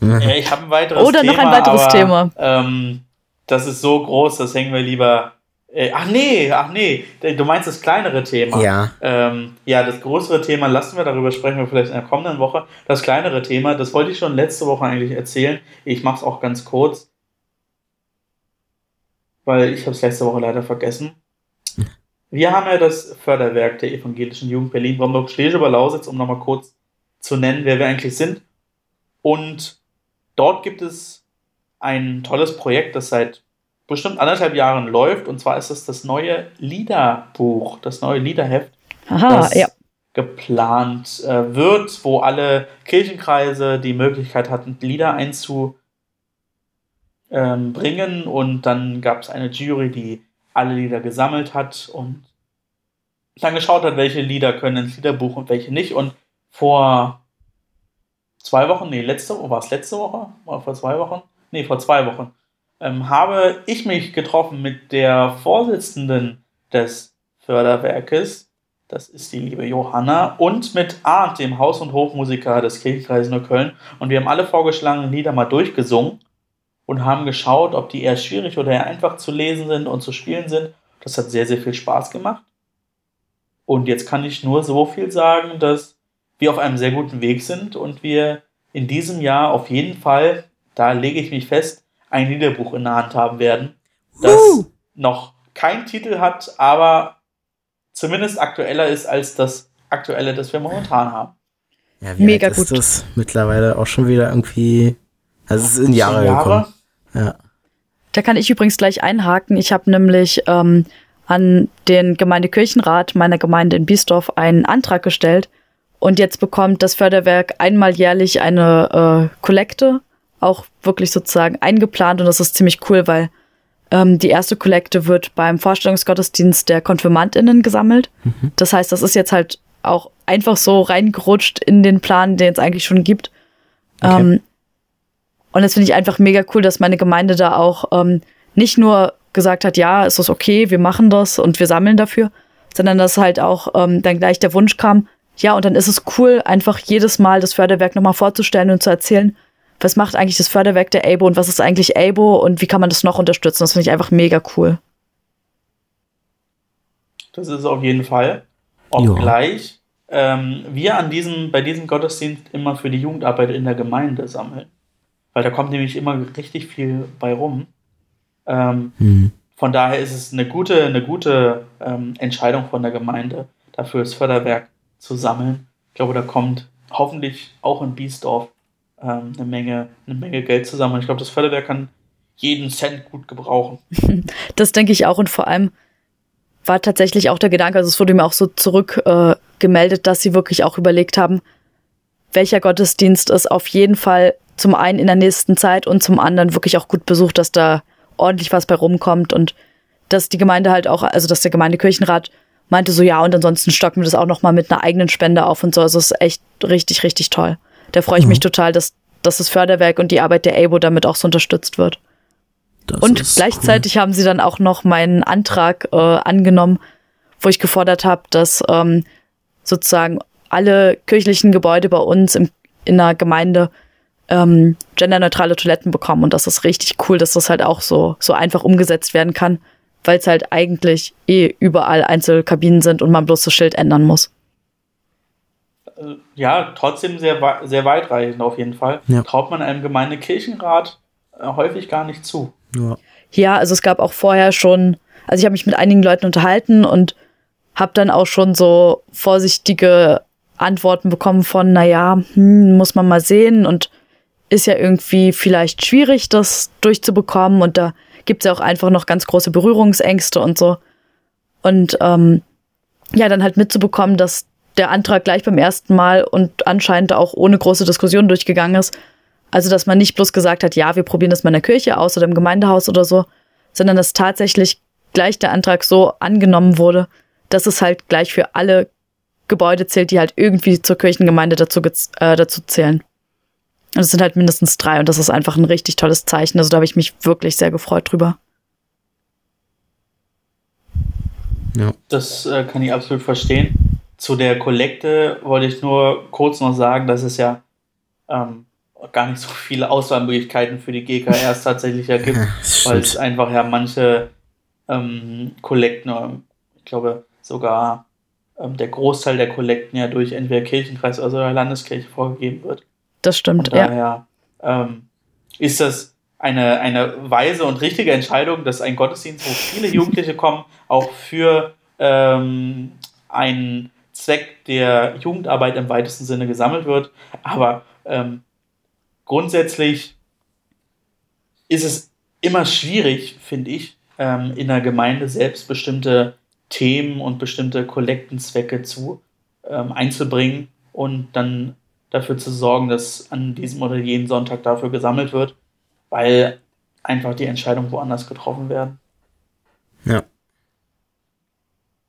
Speaker 4: Ja, ich habe ein weiteres
Speaker 2: Oder
Speaker 4: Thema.
Speaker 2: noch ein weiteres
Speaker 4: aber,
Speaker 2: Thema.
Speaker 4: Ähm, das ist so groß, das hängen wir lieber. Äh, ach nee, ach nee, du meinst das kleinere Thema.
Speaker 1: Ja.
Speaker 4: Ähm, ja, das größere Thema lassen wir, darüber sprechen wir vielleicht in der kommenden Woche. Das kleinere Thema, das wollte ich schon letzte Woche eigentlich erzählen. Ich mache es auch ganz kurz, weil ich habe es letzte Woche leider vergessen. Wir haben ja das Förderwerk der evangelischen Jugend Berlin, Bromberg, Schleswig über Lausitz, um nochmal kurz zu nennen, wer wir eigentlich sind. Und dort gibt es ein tolles Projekt, das seit bestimmt anderthalb Jahren läuft. Und zwar ist es das neue Liederbuch, das neue Liederheft,
Speaker 2: Aha,
Speaker 4: das
Speaker 2: ja.
Speaker 4: geplant äh, wird, wo alle Kirchenkreise die Möglichkeit hatten, Lieder einzubringen. Und dann gab es eine Jury, die alle Lieder gesammelt hat und dann geschaut hat, welche Lieder können ins Liederbuch und welche nicht. Und vor zwei Wochen, nee, letzte Woche, war es letzte Woche? Oder vor zwei Wochen? Nee, vor zwei Wochen, ähm, habe ich mich getroffen mit der Vorsitzenden des Förderwerkes, das ist die liebe Johanna, und mit Arndt, dem Haus- und Hofmusiker des Kirchenkreises Neukölln. Und wir haben alle vorgeschlagenen Lieder mal durchgesungen und haben geschaut, ob die eher schwierig oder eher einfach zu lesen sind und zu spielen sind. Das hat sehr, sehr viel Spaß gemacht. Und jetzt kann ich nur so viel sagen, dass wir auf einem sehr guten Weg sind und wir in diesem Jahr auf jeden Fall, da lege ich mich fest, ein Liederbuch in der Hand haben werden, das
Speaker 1: Uh.
Speaker 4: noch keinen Titel hat, aber zumindest aktueller ist als das aktuelle, das wir momentan haben.
Speaker 1: Ja, wie
Speaker 2: Mega
Speaker 1: alt ist
Speaker 2: gut.
Speaker 1: das mittlerweile auch schon wieder irgendwie. Also es ist in Jahre,
Speaker 4: Zehn
Speaker 1: gekommen. Ja.
Speaker 2: Da kann ich übrigens gleich einhaken. Ich habe nämlich ähm, an den Gemeindekirchenrat meiner Gemeinde in Biesdorf einen Antrag gestellt. Und jetzt bekommt das Förderwerk einmal jährlich eine äh, Kollekte, auch wirklich sozusagen eingeplant. Und das ist ziemlich cool, weil ähm, die erste Kollekte wird beim Vorstellungsgottesdienst der KonfirmandInnen gesammelt. Das heißt, das ist jetzt halt auch einfach so reingerutscht in den Plan, den es eigentlich schon gibt.
Speaker 1: Okay.
Speaker 2: Ähm, und das finde ich einfach mega cool, dass meine Gemeinde da auch ähm, nicht nur gesagt hat, ja, ist das okay, wir machen das und wir sammeln dafür, sondern dass halt auch ähm, dann gleich der Wunsch kam, ja, und dann ist es cool, einfach jedes Mal das Förderwerk nochmal vorzustellen und zu erzählen, was macht eigentlich das Förderwerk der ABO und was ist eigentlich ABO und wie kann man das noch unterstützen. Das finde ich einfach mega cool.
Speaker 4: Das ist auf jeden Fall. Obgleich ähm, wir an diesem, bei diesem Gottesdienst immer für die Jugendarbeit in der Gemeinde sammeln. Weil da kommt nämlich immer richtig viel bei rum. Ähm,
Speaker 1: Hm.
Speaker 4: von daher ist es eine gute, eine gute ähm, Entscheidung von der Gemeinde, dafür das Förderwerk zu sammeln. Ich glaube, da kommt hoffentlich auch in Biesdorf ähm, eine, Menge, eine Menge Geld zusammen. Ich glaube, das Förderwerk kann jeden Cent gut gebrauchen. *laughs*
Speaker 2: Das denke ich auch und vor allem war tatsächlich auch der Gedanke, also es wurde mir auch so zurückgemeldet, äh, dass sie wirklich auch überlegt haben, welcher Gottesdienst ist auf jeden Fall zum einen in der nächsten Zeit und zum anderen wirklich auch gut besucht, dass da ordentlich was bei rumkommt und dass die Gemeinde halt auch, also dass der Gemeindekirchenrat meinte so, ja, und ansonsten stocken wir das auch nochmal mit einer eigenen Spende auf und so. Also es ist echt richtig, richtig toll. Da freue ich mhm. mich total, dass, dass das Förderwerk und die Arbeit der ABO damit auch so unterstützt wird. Das und gleichzeitig cool. haben sie dann auch noch meinen Antrag äh, angenommen, wo ich gefordert habe, dass ähm, sozusagen alle kirchlichen Gebäude bei uns im, in der Gemeinde ähm, genderneutrale Toiletten bekommen. Und das ist richtig cool, dass das halt auch so, so einfach umgesetzt werden kann, weil es halt eigentlich eh überall Einzelkabinen sind und man bloß das Schild ändern muss.
Speaker 4: Äh, ja, trotzdem sehr, sehr weitreichend auf jeden Fall. Ja. Traut man einem Gemeindekirchenrat äh, häufig gar nicht zu.
Speaker 2: Ja. ja, also es gab auch vorher schon, also ich habe mich mit einigen Leuten unterhalten und habe dann auch schon so vorsichtige Antworten bekommen von, naja, hm, muss man mal sehen und ist ja irgendwie vielleicht schwierig, das durchzubekommen und da gibt es ja auch einfach noch ganz große Berührungsängste und so. Und ähm, ja, dann halt mitzubekommen, dass der Antrag gleich beim ersten Mal und anscheinend auch ohne große Diskussion durchgegangen ist also, dass man nicht bloß gesagt hat, ja, wir probieren das mal in der Kirche aus oder im Gemeindehaus oder so, sondern dass tatsächlich gleich der Antrag so angenommen wurde, dass es halt gleich für alle Gebäude zählt, die halt irgendwie zur Kirchengemeinde dazu, äh, dazu zählen. Und es sind halt mindestens drei und das ist einfach ein richtig tolles Zeichen. Also da habe ich mich wirklich sehr gefreut drüber.
Speaker 4: Ja. Das äh, kann ich absolut verstehen. Zu der Kollekte wollte ich nur kurz noch sagen, dass es ja ähm, gar nicht so viele Auswahlmöglichkeiten für die GKRs *laughs* tatsächlich ja gibt, weil es einfach ja manche ähm, Kollekten, ich glaube sogar ähm, der Großteil der Kollekten ja durch entweder Kirchenkreis oder der Landeskirche vorgegeben wird.
Speaker 2: Das stimmt,
Speaker 4: und daher, ja. Ähm, ist das eine, eine weise und richtige Entscheidung, dass ein Gottesdienst, wo viele Jugendliche kommen, auch für ähm, einen Zweck der Jugendarbeit im weitesten Sinne gesammelt wird. Aber ähm, grundsätzlich ist es immer schwierig, finde ich, ähm, in der Gemeinde selbst bestimmte Themen und bestimmte Kollektenzwecke zu ähm, einzubringen und dann dafür zu sorgen, dass an diesem oder jenen Sonntag dafür gesammelt wird, weil einfach die Entscheidungen woanders getroffen werden.
Speaker 1: Ja.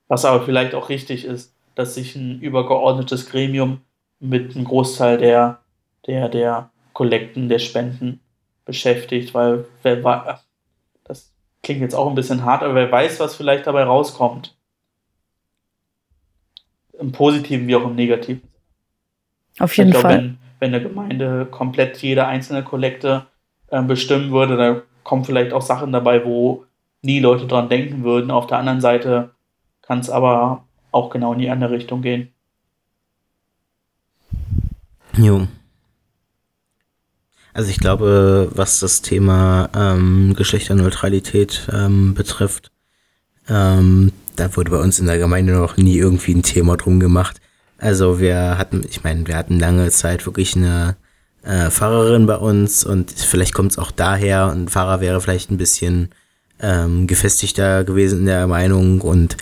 Speaker 4: Was aber vielleicht auch richtig ist, dass sich ein übergeordnetes Gremium mit einem Großteil der, der, der Kollekten der Spenden beschäftigt, weil wer war, das klingt jetzt auch ein bisschen hart, aber wer weiß, was vielleicht dabei rauskommt. Im Positiven wie auch im Negativen.
Speaker 2: Auf jeden ich glaub, Fall.
Speaker 4: Wenn, wenn eine Gemeinde komplett jede einzelne Kollekte äh, bestimmen würde, da kommen vielleicht auch Sachen dabei, wo nie Leute dran denken würden. Auf der anderen Seite kann es aber auch genau in die andere Richtung gehen.
Speaker 1: Jo. Also ich glaube, was das Thema ähm, Geschlechterneutralität ähm, betrifft, ähm, da wurde bei uns in der Gemeinde noch nie irgendwie ein Thema drum gemacht. Also wir hatten, ich meine, wir hatten lange Zeit wirklich eine äh, Pfarrerin bei uns und vielleicht kommt es auch daher, ein Pfarrer wäre vielleicht ein bisschen ähm, gefestigter gewesen in der Meinung und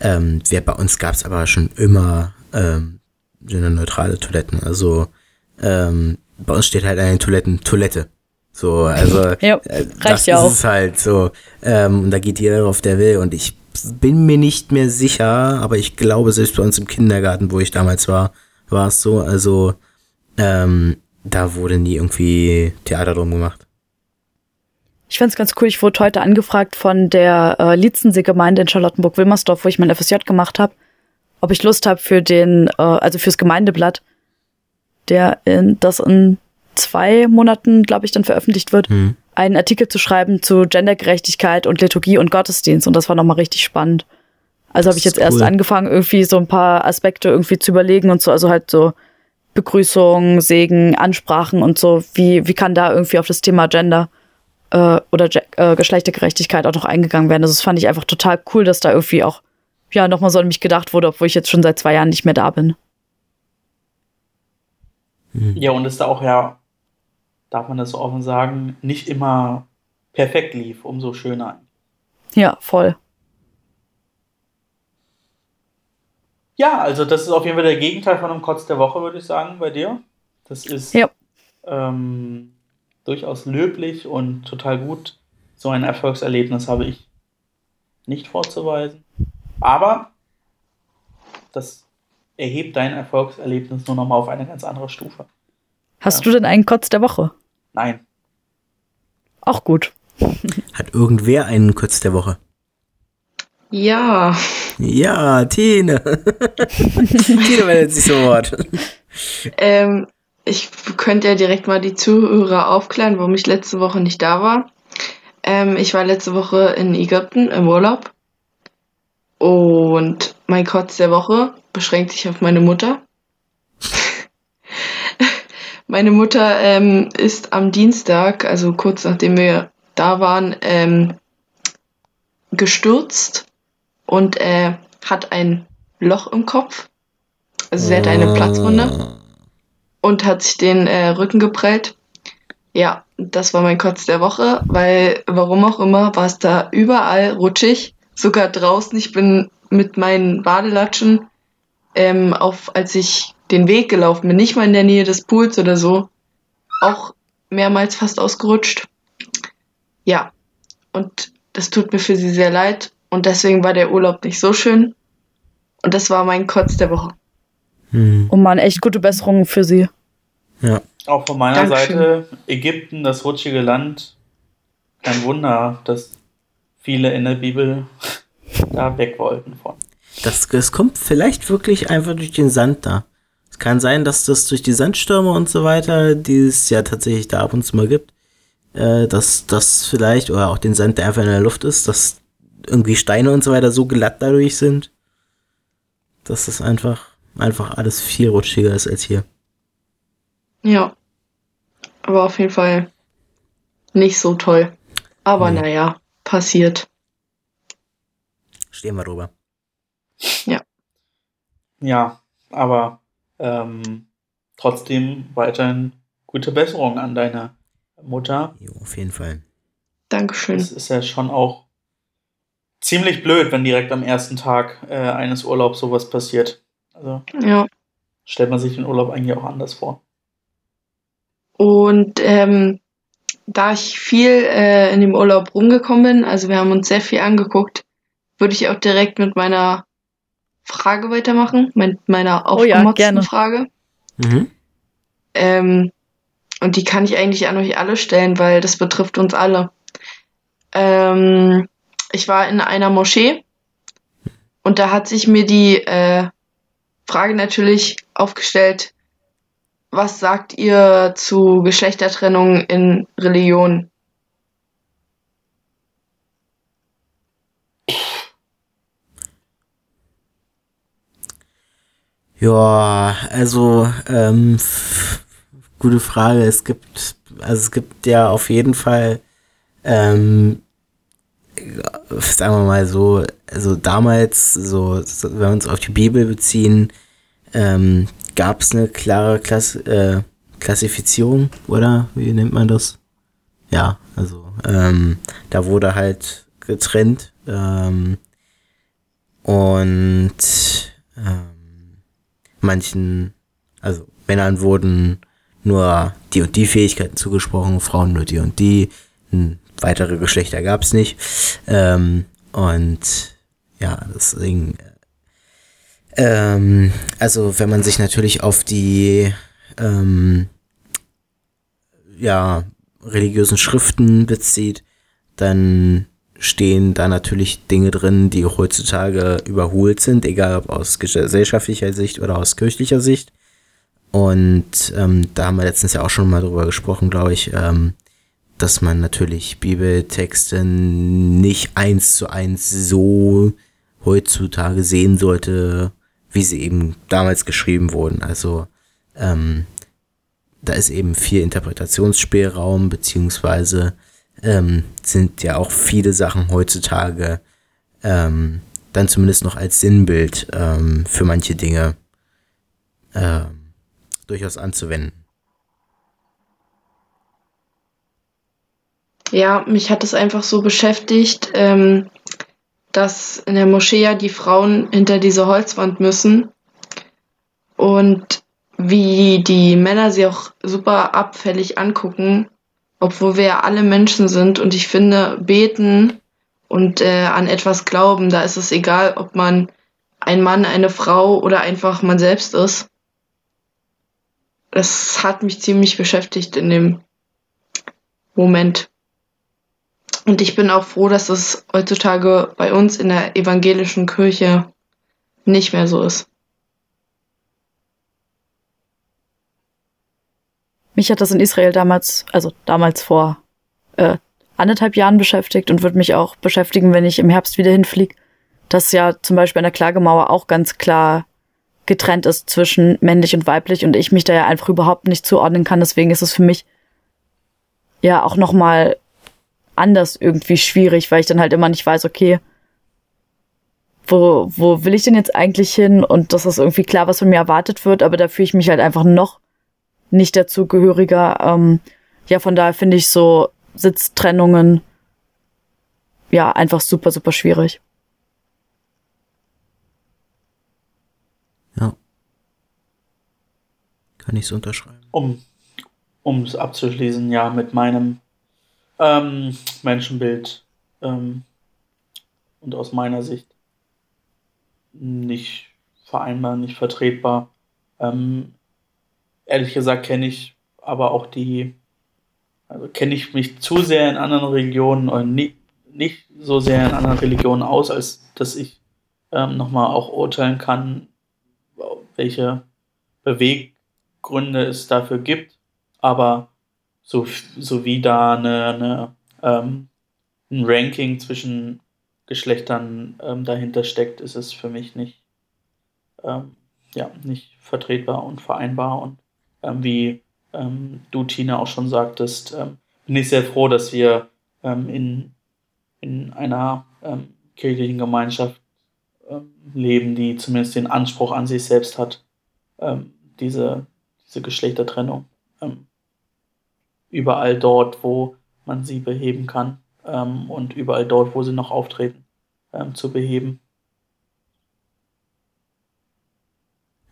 Speaker 1: ähm, wir, bei uns gab es aber schon immer ähm, neutrale Toiletten. Also ähm, bei uns steht halt den Toiletten Toilette. So, also *laughs*
Speaker 2: ja, äh, das ja
Speaker 1: ist
Speaker 2: auch.
Speaker 1: es halt so. Ähm, und da geht jeder drauf, der will. Und ich bin mir nicht mehr sicher, aber ich glaube, selbst bei uns im Kindergarten, wo ich damals war, war es so. Also, ähm, da wurde nie irgendwie Theater drum gemacht.
Speaker 2: Ich find's ganz cool. Ich wurde heute angefragt von der äh, Lietzensee-Gemeinde in Charlottenburg-Wilmersdorf, wo ich mein FSJ gemacht habe, ob ich Lust habe für den, äh, also fürs Gemeindeblatt, der in, das in zwei Monaten, glaube ich, dann veröffentlicht wird, mhm. Einen Artikel zu schreiben zu Gendergerechtigkeit und Liturgie und Gottesdienst. Und das war nochmal richtig spannend. Also habe ich jetzt cool. erst angefangen, irgendwie so ein paar Aspekte irgendwie zu überlegen und so, also halt so Begrüßung, Segen, Ansprachen und so, wie, wie kann da irgendwie auf das Thema Gender äh, oder äh, Geschlechtergerechtigkeit auch noch eingegangen werden. Also das fand ich einfach total cool, dass da irgendwie auch ja nochmal so an mich gedacht wurde, obwohl ich jetzt schon seit zwei Jahren nicht mehr da bin.
Speaker 4: Ja, und es da auch ja darf man das so offen sagen, nicht immer perfekt lief, umso schöner.
Speaker 2: Ja, voll.
Speaker 4: Ja, also das ist auf jeden Fall der Gegenteil von einem Kotz der Woche, würde ich sagen, bei dir. Das ist
Speaker 2: Ja.
Speaker 4: ähm, durchaus löblich und total gut. So ein Erfolgserlebnis habe ich nicht vorzuweisen. Aber das erhebt dein Erfolgserlebnis nur nochmal auf eine ganz andere Stufe.
Speaker 2: Hast
Speaker 4: Ja.
Speaker 2: du denn einen Kotz der Woche?
Speaker 4: Nein.
Speaker 2: Auch gut.
Speaker 1: Hat irgendwer einen Kotz der Woche?
Speaker 3: Ja,
Speaker 1: Ja, Tine. *laughs* Tine meldet sich sofort.
Speaker 3: ähm, ich könnte ja direkt mal die Zuhörer aufklären, warum ich letzte Woche nicht da war. Ähm, ich war letzte Woche in Ägypten im Urlaub und mein Kotz der Woche beschränkt sich auf meine Mutter. Meine Mutter ähm, ist am Dienstag, also kurz nachdem wir da waren, ähm, gestürzt und äh, hat ein Loch im Kopf. Also sie hatte eine Platzwunde und hat sich den äh, Rücken geprellt. Ja, das war mein Kotz der Woche, weil warum auch immer war es da überall rutschig, sogar draußen. Ich bin mit meinen Badelatschen, ähm, auf, als ich den Weg gelaufen bin, nicht mal in der Nähe des Pools oder so, auch mehrmals fast ausgerutscht. Ja, und das tut mir für sie sehr leid und deswegen war der Urlaub nicht so schön. Und das war mein Kotz der Woche.
Speaker 1: Hm,
Speaker 2: Oh Mann, echt gute Besserungen für sie.
Speaker 1: ja.
Speaker 4: Auch von meiner
Speaker 3: Dankeschön.
Speaker 4: Seite, Ägypten, das rutschige Land. Kein Wunder, dass viele in der Bibel *laughs* da weg wollten von.
Speaker 1: Das, das kommt vielleicht wirklich einfach durch den Sand da. Es kann sein, dass das durch die Sandstürme und so weiter, die es ja tatsächlich da ab und zu mal gibt, äh, dass das vielleicht, oder auch den Sand, der einfach in der Luft ist, dass irgendwie Steine und so weiter so glatt dadurch sind, dass das einfach, einfach alles viel rutschiger ist als hier.
Speaker 3: Ja. Aber auf jeden Fall nicht so toll. Aber
Speaker 1: Nee.
Speaker 3: naja, passiert.
Speaker 1: Stehen wir drüber.
Speaker 4: Ja, aber ähm, trotzdem weiterhin gute Besserung an deine Mutter.
Speaker 1: Jo, auf jeden Fall.
Speaker 3: Dankeschön.
Speaker 4: Das ist ja schon auch ziemlich blöd, wenn direkt am ersten Tag äh, eines Urlaubs sowas passiert. Also
Speaker 3: Ja.
Speaker 4: stellt man sich den Urlaub eigentlich auch anders vor.
Speaker 3: Und ähm, da ich viel äh, in dem Urlaub rumgekommen bin, also wir haben uns sehr viel angeguckt, würde ich auch direkt mit meiner Frage weitermachen, mit meiner
Speaker 2: Oh ja,
Speaker 3: aufgemotzten
Speaker 2: gerne.
Speaker 3: Frage.
Speaker 1: Mhm.
Speaker 3: Ähm, und die kann ich eigentlich an euch alle stellen, weil das betrifft uns alle. Ähm, ich war in einer Moschee und da hat sich mir die äh, Frage natürlich aufgestellt, was sagt ihr zu Geschlechtertrennung in Religion?
Speaker 1: Ja, also, ähm, gute Frage. Es gibt, also es gibt ja auf jeden Fall, ähm, sagen wir mal so, also damals, so, so wenn wir uns auf die Bibel beziehen, ähm, gab es eine klare Klass äh, Klassifizierung, oder? Wie nennt man das? Ja, also, ähm, da wurde halt getrennt, ähm, und, ähm, manchen, also Männern wurden nur die und die Fähigkeiten zugesprochen, Frauen nur die und die. Weitere Geschlechter gab es nicht. Ähm, und ja, deswegen, ähm, also wenn man sich natürlich auf die ähm, ja, religiösen Schriften bezieht, dann stehen da natürlich Dinge drin, die heutzutage überholt sind, egal ob aus gesellschaftlicher Sicht oder aus kirchlicher Sicht. Und ähm, da haben wir letztens ja auch schon mal drüber gesprochen, glaube ich, ähm, dass man natürlich Bibeltexte nicht eins zu eins so heutzutage sehen sollte, wie sie eben damals geschrieben wurden. Also ähm, da ist eben viel Interpretationsspielraum, beziehungsweise ähm, sind ja auch viele Sachen heutzutage ähm, dann zumindest noch als Sinnbild ähm, für manche Dinge ähm, durchaus anzuwenden.
Speaker 3: Ja, mich hat es einfach so beschäftigt, ähm, dass in der Moschee ja die Frauen hinter diese Holzwand müssen und wie die Männer sie auch super abfällig angucken, obwohl wir ja alle Menschen sind. Und ich finde, beten und äh, an etwas glauben, da ist es egal, ob man ein Mann, eine Frau oder einfach man selbst ist. Das hat mich ziemlich beschäftigt in dem Moment. Und ich bin auch froh, dass es heutzutage bei uns in der evangelischen Kirche nicht mehr so ist.
Speaker 2: Mich hat das in Israel damals, also damals vor äh, anderthalb Jahren beschäftigt und wird mich auch beschäftigen, wenn ich im Herbst wieder hinfliege, dass ja zum Beispiel an der Klagemauer auch ganz klar getrennt ist zwischen männlich und weiblich und ich mich da ja einfach überhaupt nicht zuordnen kann. Deswegen ist es für mich ja auch nochmal anders irgendwie schwierig, weil ich dann halt immer nicht weiß, okay, wo, wo will ich denn jetzt eigentlich hin? Und das ist irgendwie klar, was von mir erwartet wird, aber da fühle ich mich halt einfach noch nicht dazugehöriger. Ähm, ja, von daher finde ich so Sitztrennungen ja einfach super, super schwierig.
Speaker 1: Ja. Kann ich so unterschreiben.
Speaker 4: Um es abzuschließen, ja, mit meinem ähm, Menschenbild ähm, und aus meiner Sicht nicht vereinbar, nicht vertretbar. Ähm, ehrlich gesagt kenne ich aber auch die, also kenne ich mich zu sehr in anderen Religionen und nicht, nicht so sehr in anderen Religionen aus, als dass ich ähm, nochmal auch urteilen kann, welche Beweggründe es dafür gibt. Aber so, so wie da eine, eine ähm, ein Ranking zwischen Geschlechtern ähm, dahinter steckt, ist es für mich nicht, ähm, ja, nicht vertretbar und vereinbar. Und ähm, wie ähm, du, Tina, auch schon sagtest, ähm, bin ich sehr froh, dass wir in, in einer kirchlichen Gemeinschaft leben, die zumindest den Anspruch an sich selbst hat, diese, diese Geschlechtertrennung überall dort, wo man sie beheben kann ähm, und überall dort, wo sie noch auftreten, ähm, zu beheben.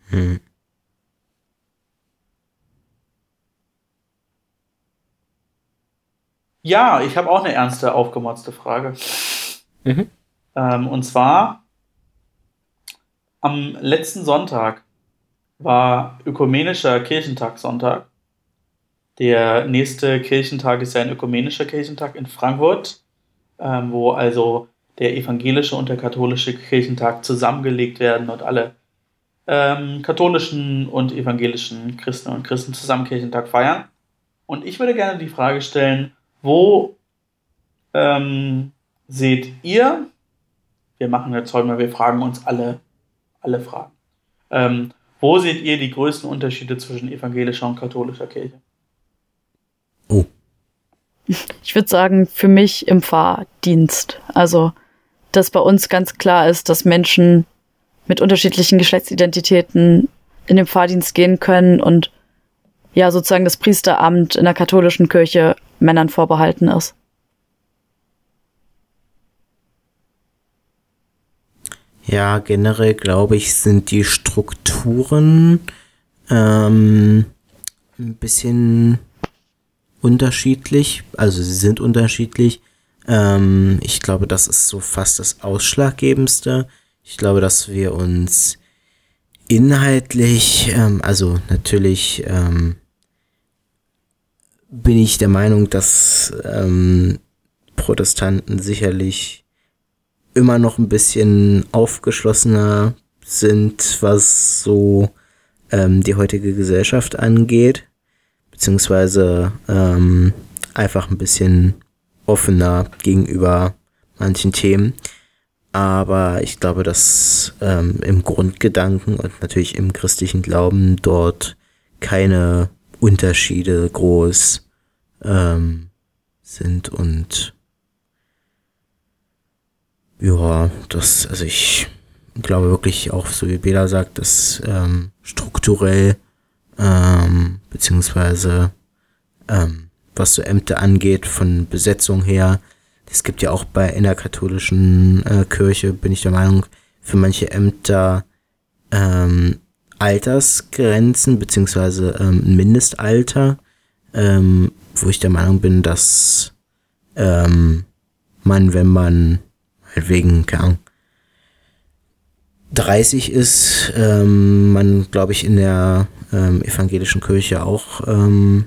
Speaker 4: Hm. Ja, ich habe auch eine ernste, aufgemotzte Frage. Mhm. Ähm, und zwar am letzten Sonntag war ökumenischer Kirchentagssonntag. Der nächste Kirchentag ist ja ein ökumenischer Kirchentag in Frankfurt, ähm, wo also der evangelische und der katholische Kirchentag zusammengelegt werden und alle ähm, katholischen und evangelischen Christen und Christen zusammen Kirchentag feiern. Und ich würde gerne die Frage stellen, wo ähm, seht ihr, wir machen jetzt heute mal, wir fragen uns alle, alle Fragen, ähm, wo seht ihr die größten Unterschiede zwischen evangelischer und katholischer Kirche?
Speaker 2: Oh. Ich würde sagen, für mich im Fahrdienst. Also, dass bei uns ganz klar ist, dass Menschen mit unterschiedlichen Geschlechtsidentitäten in den Fahrdienst gehen können und ja, sozusagen das Priesteramt in der katholischen Kirche Männern vorbehalten ist.
Speaker 1: Ja, generell glaube ich, sind die Strukturen ähm, ein bisschen unterschiedlich, also sie sind unterschiedlich. Ähm, ich glaube, das ist so fast das Ausschlaggebendste. Ich glaube, dass wir uns inhaltlich, ähm, also natürlich ähm, bin ich der Meinung, dass ähm, Protestanten sicherlich immer noch ein bisschen aufgeschlossener sind, was so ähm, die heutige Gesellschaft angeht beziehungsweise ähm, einfach ein bisschen offener gegenüber manchen Themen. Aber ich glaube, dass ähm, im Grundgedanken und natürlich im christlichen Glauben dort keine Unterschiede groß ähm, sind und ja, das, also ich glaube wirklich auch, so wie Bela sagt, dass ähm, strukturell ähm, beziehungsweise ähm, was so Ämter angeht, von Besetzung her. Es gibt ja auch bei innerkatholischen äh, Kirche, bin ich der Meinung, für manche Ämter ähm, Altersgrenzen beziehungsweise ähm, Mindestalter, ähm, wo ich der Meinung bin, dass ähm, man, wenn man wegen, keine Ahnung, 30 ist, ähm, man, glaube ich, in der ähm, evangelischen Kirche auch ähm,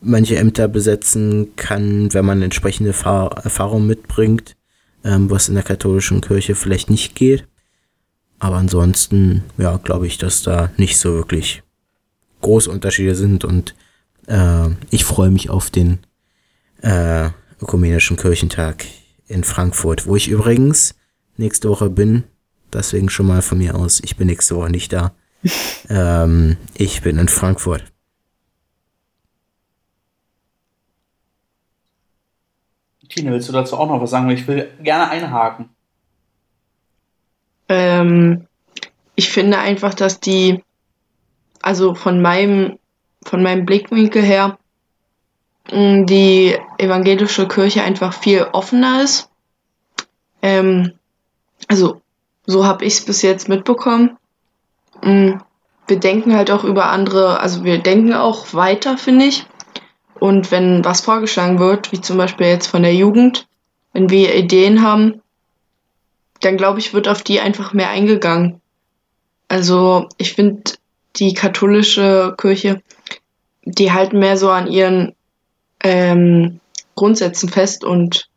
Speaker 1: manche Ämter besetzen kann, wenn man entsprechende Fahr Erfahrung mitbringt, ähm, was in der katholischen Kirche vielleicht nicht geht. Aber ansonsten, ja, glaube ich, dass da nicht so wirklich große Unterschiede sind und äh, ich freue mich auf den äh, ökumenischen Kirchentag in Frankfurt, wo ich übrigens nächste Woche bin. Deswegen schon mal von mir aus, ich bin nächste Woche nicht da. *laughs* ähm, ich bin in Frankfurt.
Speaker 4: Tine, willst du dazu auch noch was sagen? Ich will gerne einhaken.
Speaker 3: Ähm, ich finde einfach, dass die, also von meinem, von meinem Blickwinkel her, die evangelische Kirche einfach viel offener ist. Ähm, also so habe ich es bis jetzt mitbekommen. Wir denken halt auch über andere, also wir denken auch weiter, finde ich. Und wenn was vorgeschlagen wird, wie zum Beispiel jetzt von der Jugend, wenn wir Ideen haben, dann glaube ich, wird auf die einfach mehr eingegangen. Also ich finde, die katholische Kirche, die halten mehr so an ihren ähm, Grundsätzen fest und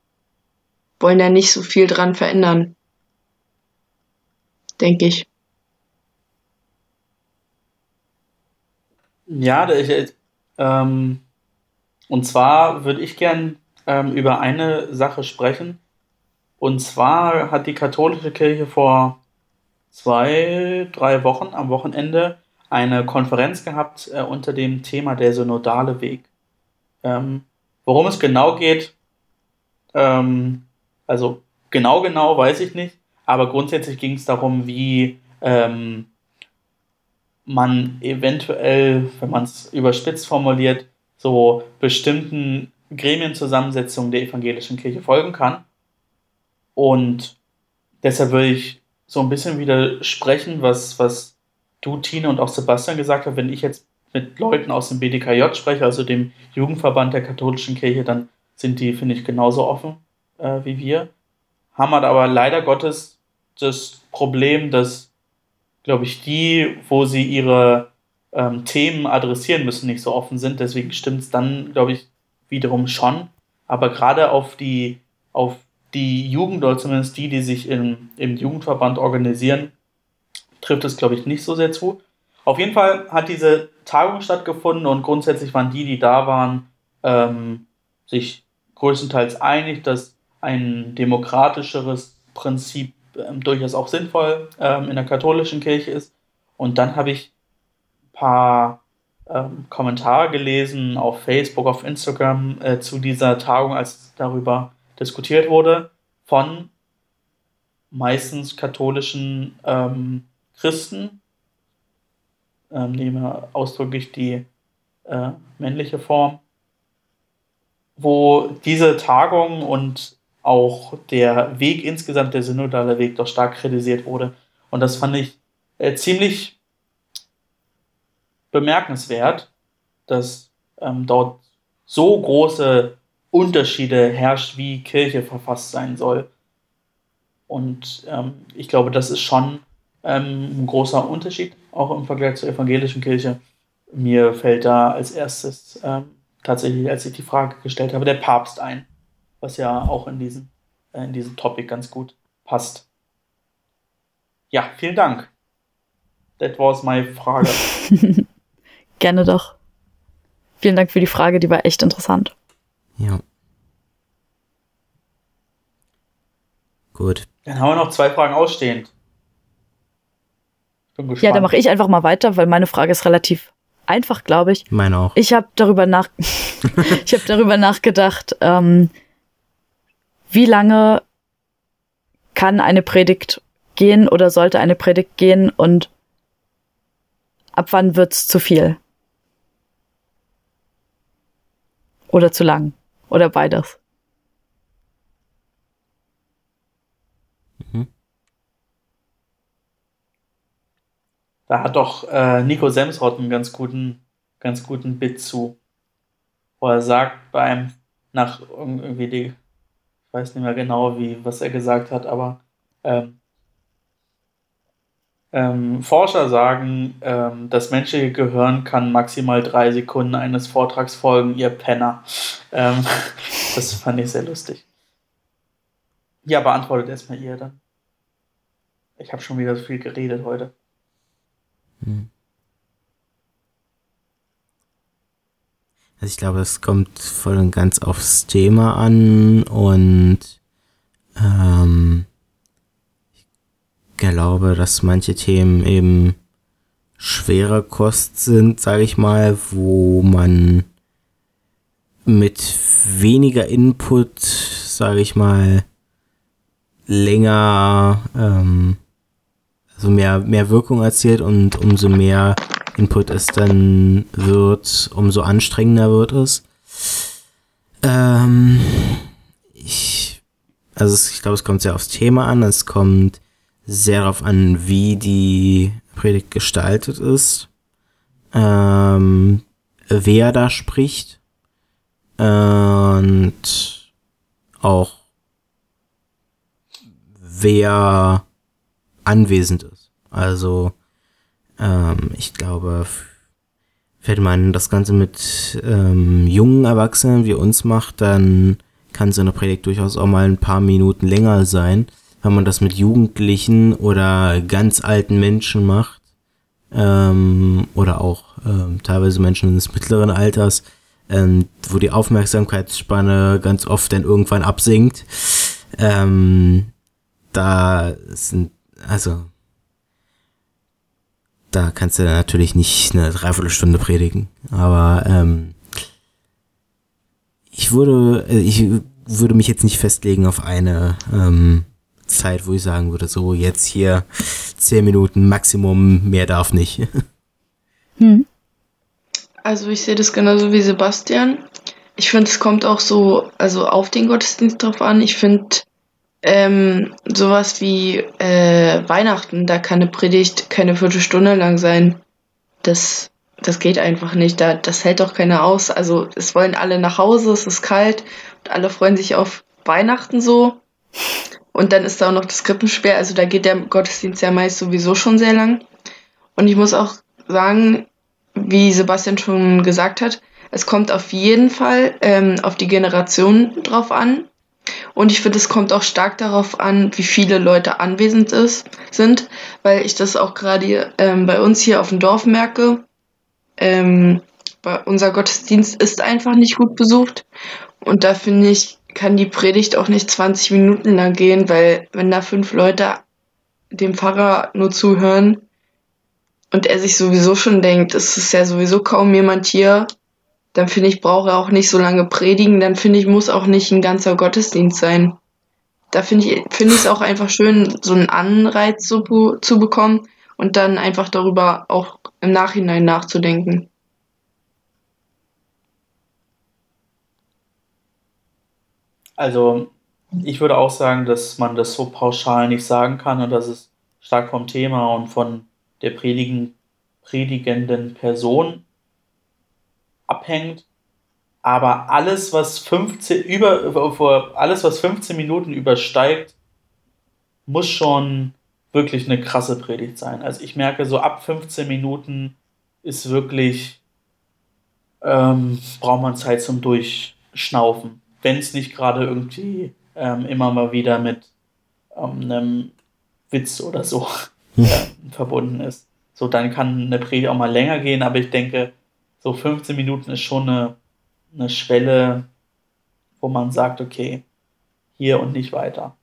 Speaker 3: wollen da nicht so viel dran verändern. Denke ich.
Speaker 4: Ja, ich, ähm, und zwar würde ich gern ähm, über eine Sache sprechen. Und zwar hat die katholische Kirche vor zwei, drei Wochen am Wochenende eine Konferenz gehabt äh, unter dem Thema der synodale Weg. Ähm, worum es genau geht, ähm, also genau genau weiß ich nicht, aber grundsätzlich ging es darum, wie ähm, man eventuell, wenn man es überspitzt formuliert, so bestimmten Gremienzusammensetzungen der evangelischen Kirche folgen kann. Und deshalb würde ich so ein bisschen widersprechen, was, was du, Tine und auch Sebastian gesagt habt. Wenn ich jetzt mit Leuten aus dem BDKJ spreche, also dem Jugendverband der katholischen Kirche, dann sind die, finde ich, genauso offen äh, wie wir. Haben halt aber leider Gottes das Problem, dass, glaube ich, die, wo sie ihre ähm, Themen adressieren müssen, nicht so offen sind. Deswegen stimmt es dann, glaube ich, wiederum schon. Aber gerade auf die, auf die Jugend oder zumindest die, die sich im, im Jugendverband organisieren, trifft es, glaube ich, nicht so sehr zu. Auf jeden Fall hat diese Tagung stattgefunden und grundsätzlich waren die, die da waren, ähm, sich größtenteils einig, dass ein demokratischeres Prinzip ähm, durchaus auch sinnvoll ähm, in der katholischen Kirche ist. Und dann habe ich paar ähm, Kommentare gelesen auf Facebook, auf Instagram äh, zu dieser Tagung, als darüber diskutiert wurde, von meistens katholischen ähm, Christen, ähm, nehmen wir ausdrücklich die äh, männliche Form, wo diese Tagung und auch der Weg insgesamt, der synodale Weg, doch stark kritisiert wurde. Und das fand ich äh, ziemlich bemerkenswert, dass ähm, dort so große Unterschiede herrscht, wie Kirche verfasst sein soll. Und ähm, ich glaube, das ist schon ein großer Unterschied, auch im Vergleich zur evangelischen Kirche. Mir fällt da als erstes ähm, tatsächlich, als ich die Frage gestellt habe, der Papst ein, was ja auch in diesem, äh, in diesem Topic ganz gut passt. Ja, vielen Dank. That was my Frage. *laughs*
Speaker 2: Gerne doch. Vielen Dank für die Frage, die war echt interessant.
Speaker 1: Ja. Gut.
Speaker 4: Dann haben wir noch zwei Fragen ausstehend.
Speaker 2: Ja, dann mache ich einfach mal weiter, weil meine Frage ist relativ einfach, glaube ich.
Speaker 1: Meine auch.
Speaker 2: Ich habe darüber nach *laughs* *laughs* ich habe darüber nachgedacht, ähm, wie lange kann eine Predigt gehen oder sollte eine Predigt gehen und ab wann wird's zu viel? Oder zu lang? Oder beides?
Speaker 4: Da hat doch äh, Nico Semsrott einen ganz guten, ganz guten Bit zu. Wo er sagt, beim nach irgendwie die, ich weiß nicht mehr genau, wie, was er gesagt hat, aber ähm, ähm, Forscher sagen, ähm, das menschliche Gehirn kann maximal drei Sekunden eines Vortrags folgen, ihr Penner. Ähm, *laughs* das fand ich sehr lustig. Ja, beantwortet erstmal ihr dann. Ich habe schon wieder so viel geredet heute. Hm.
Speaker 1: Also ich glaube, es kommt voll und ganz aufs Thema an und ähm, glaube, dass manche Themen eben schwerer Kost sind, sage ich mal, wo man mit weniger Input, sage ich mal, länger, ähm, also mehr, mehr Wirkung erzielt und umso mehr Input es dann wird, umso anstrengender wird es. Ähm, ich, also ich glaube, es kommt sehr aufs Thema an, es kommt sehr darauf an, wie die Predigt gestaltet ist, ähm, wer da spricht und auch wer anwesend ist. Also ähm, ich glaube, wenn man das Ganze mit ähm, jungen Erwachsenen wie uns macht, dann kann so eine Predigt durchaus auch mal ein paar Minuten länger sein wenn man das mit Jugendlichen oder ganz alten Menschen macht, ähm, oder auch ähm, teilweise Menschen des mittleren Alters, ähm, wo die Aufmerksamkeitsspanne ganz oft dann irgendwann absinkt. Ähm, da sind, also, da kannst du natürlich nicht eine Dreiviertelstunde predigen, aber ähm, ich würde, äh, ich würde mich jetzt nicht festlegen auf eine ähm, Zeit, wo ich sagen würde, so jetzt hier zehn Minuten Maximum, mehr darf nicht. *laughs*
Speaker 3: Hm. Also ich sehe das genauso wie Sebastian. Ich finde, es kommt auch so, also auf den Gottesdienst drauf an. Ich finde, ähm, sowas wie äh, Weihnachten, da kann eine Predigt keine Viertelstunde lang sein. Das, das geht einfach nicht. Da, das hält doch keiner aus. Also es wollen alle nach Hause, es ist kalt und alle freuen sich auf Weihnachten so. Und dann ist da auch noch das Krippenspiel, also da geht der Gottesdienst ja meist sowieso schon sehr lang. Und ich muss auch sagen, wie Sebastian schon gesagt hat, es kommt auf jeden Fall ähm, auf die Generation drauf an. Und ich finde, es kommt auch stark darauf an, wie viele Leute anwesend ist, sind, weil ich das auch gerade ähm, bei uns hier auf dem Dorf merke. Ähm, unser Gottesdienst ist einfach nicht gut besucht. Und da finde ich, kann die Predigt auch nicht 20 Minuten lang gehen, weil wenn da fünf Leute dem Pfarrer nur zuhören und er sich sowieso schon denkt, es ist ja sowieso kaum jemand hier, dann finde ich, braucht er auch nicht so lange predigen, dann finde ich, muss auch nicht ein ganzer Gottesdienst sein. Da finde ich, es auch einfach schön, so einen Anreiz zu, zu bekommen und dann einfach darüber auch im Nachhinein nachzudenken.
Speaker 4: Also, ich würde auch sagen, dass man das so pauschal nicht sagen kann und dass es stark vom Thema und von der predigen, predigenden Person abhängt. Aber alles, was 15, über, alles, was 15 Minuten übersteigt, muss schon wirklich eine krasse Predigt sein. Also ich merke, so ab 15 Minuten ist wirklich, ähm, braucht man Zeit zum Durchschnaufen wenn es nicht gerade irgendwie ähm, immer mal wieder mit ähm, einem Witz oder so *laughs* äh, verbunden ist. So, dann kann eine Predigt auch mal länger gehen, aber ich denke, so 15 Minuten ist schon eine, eine Schwelle, wo man sagt, okay, hier und nicht weiter.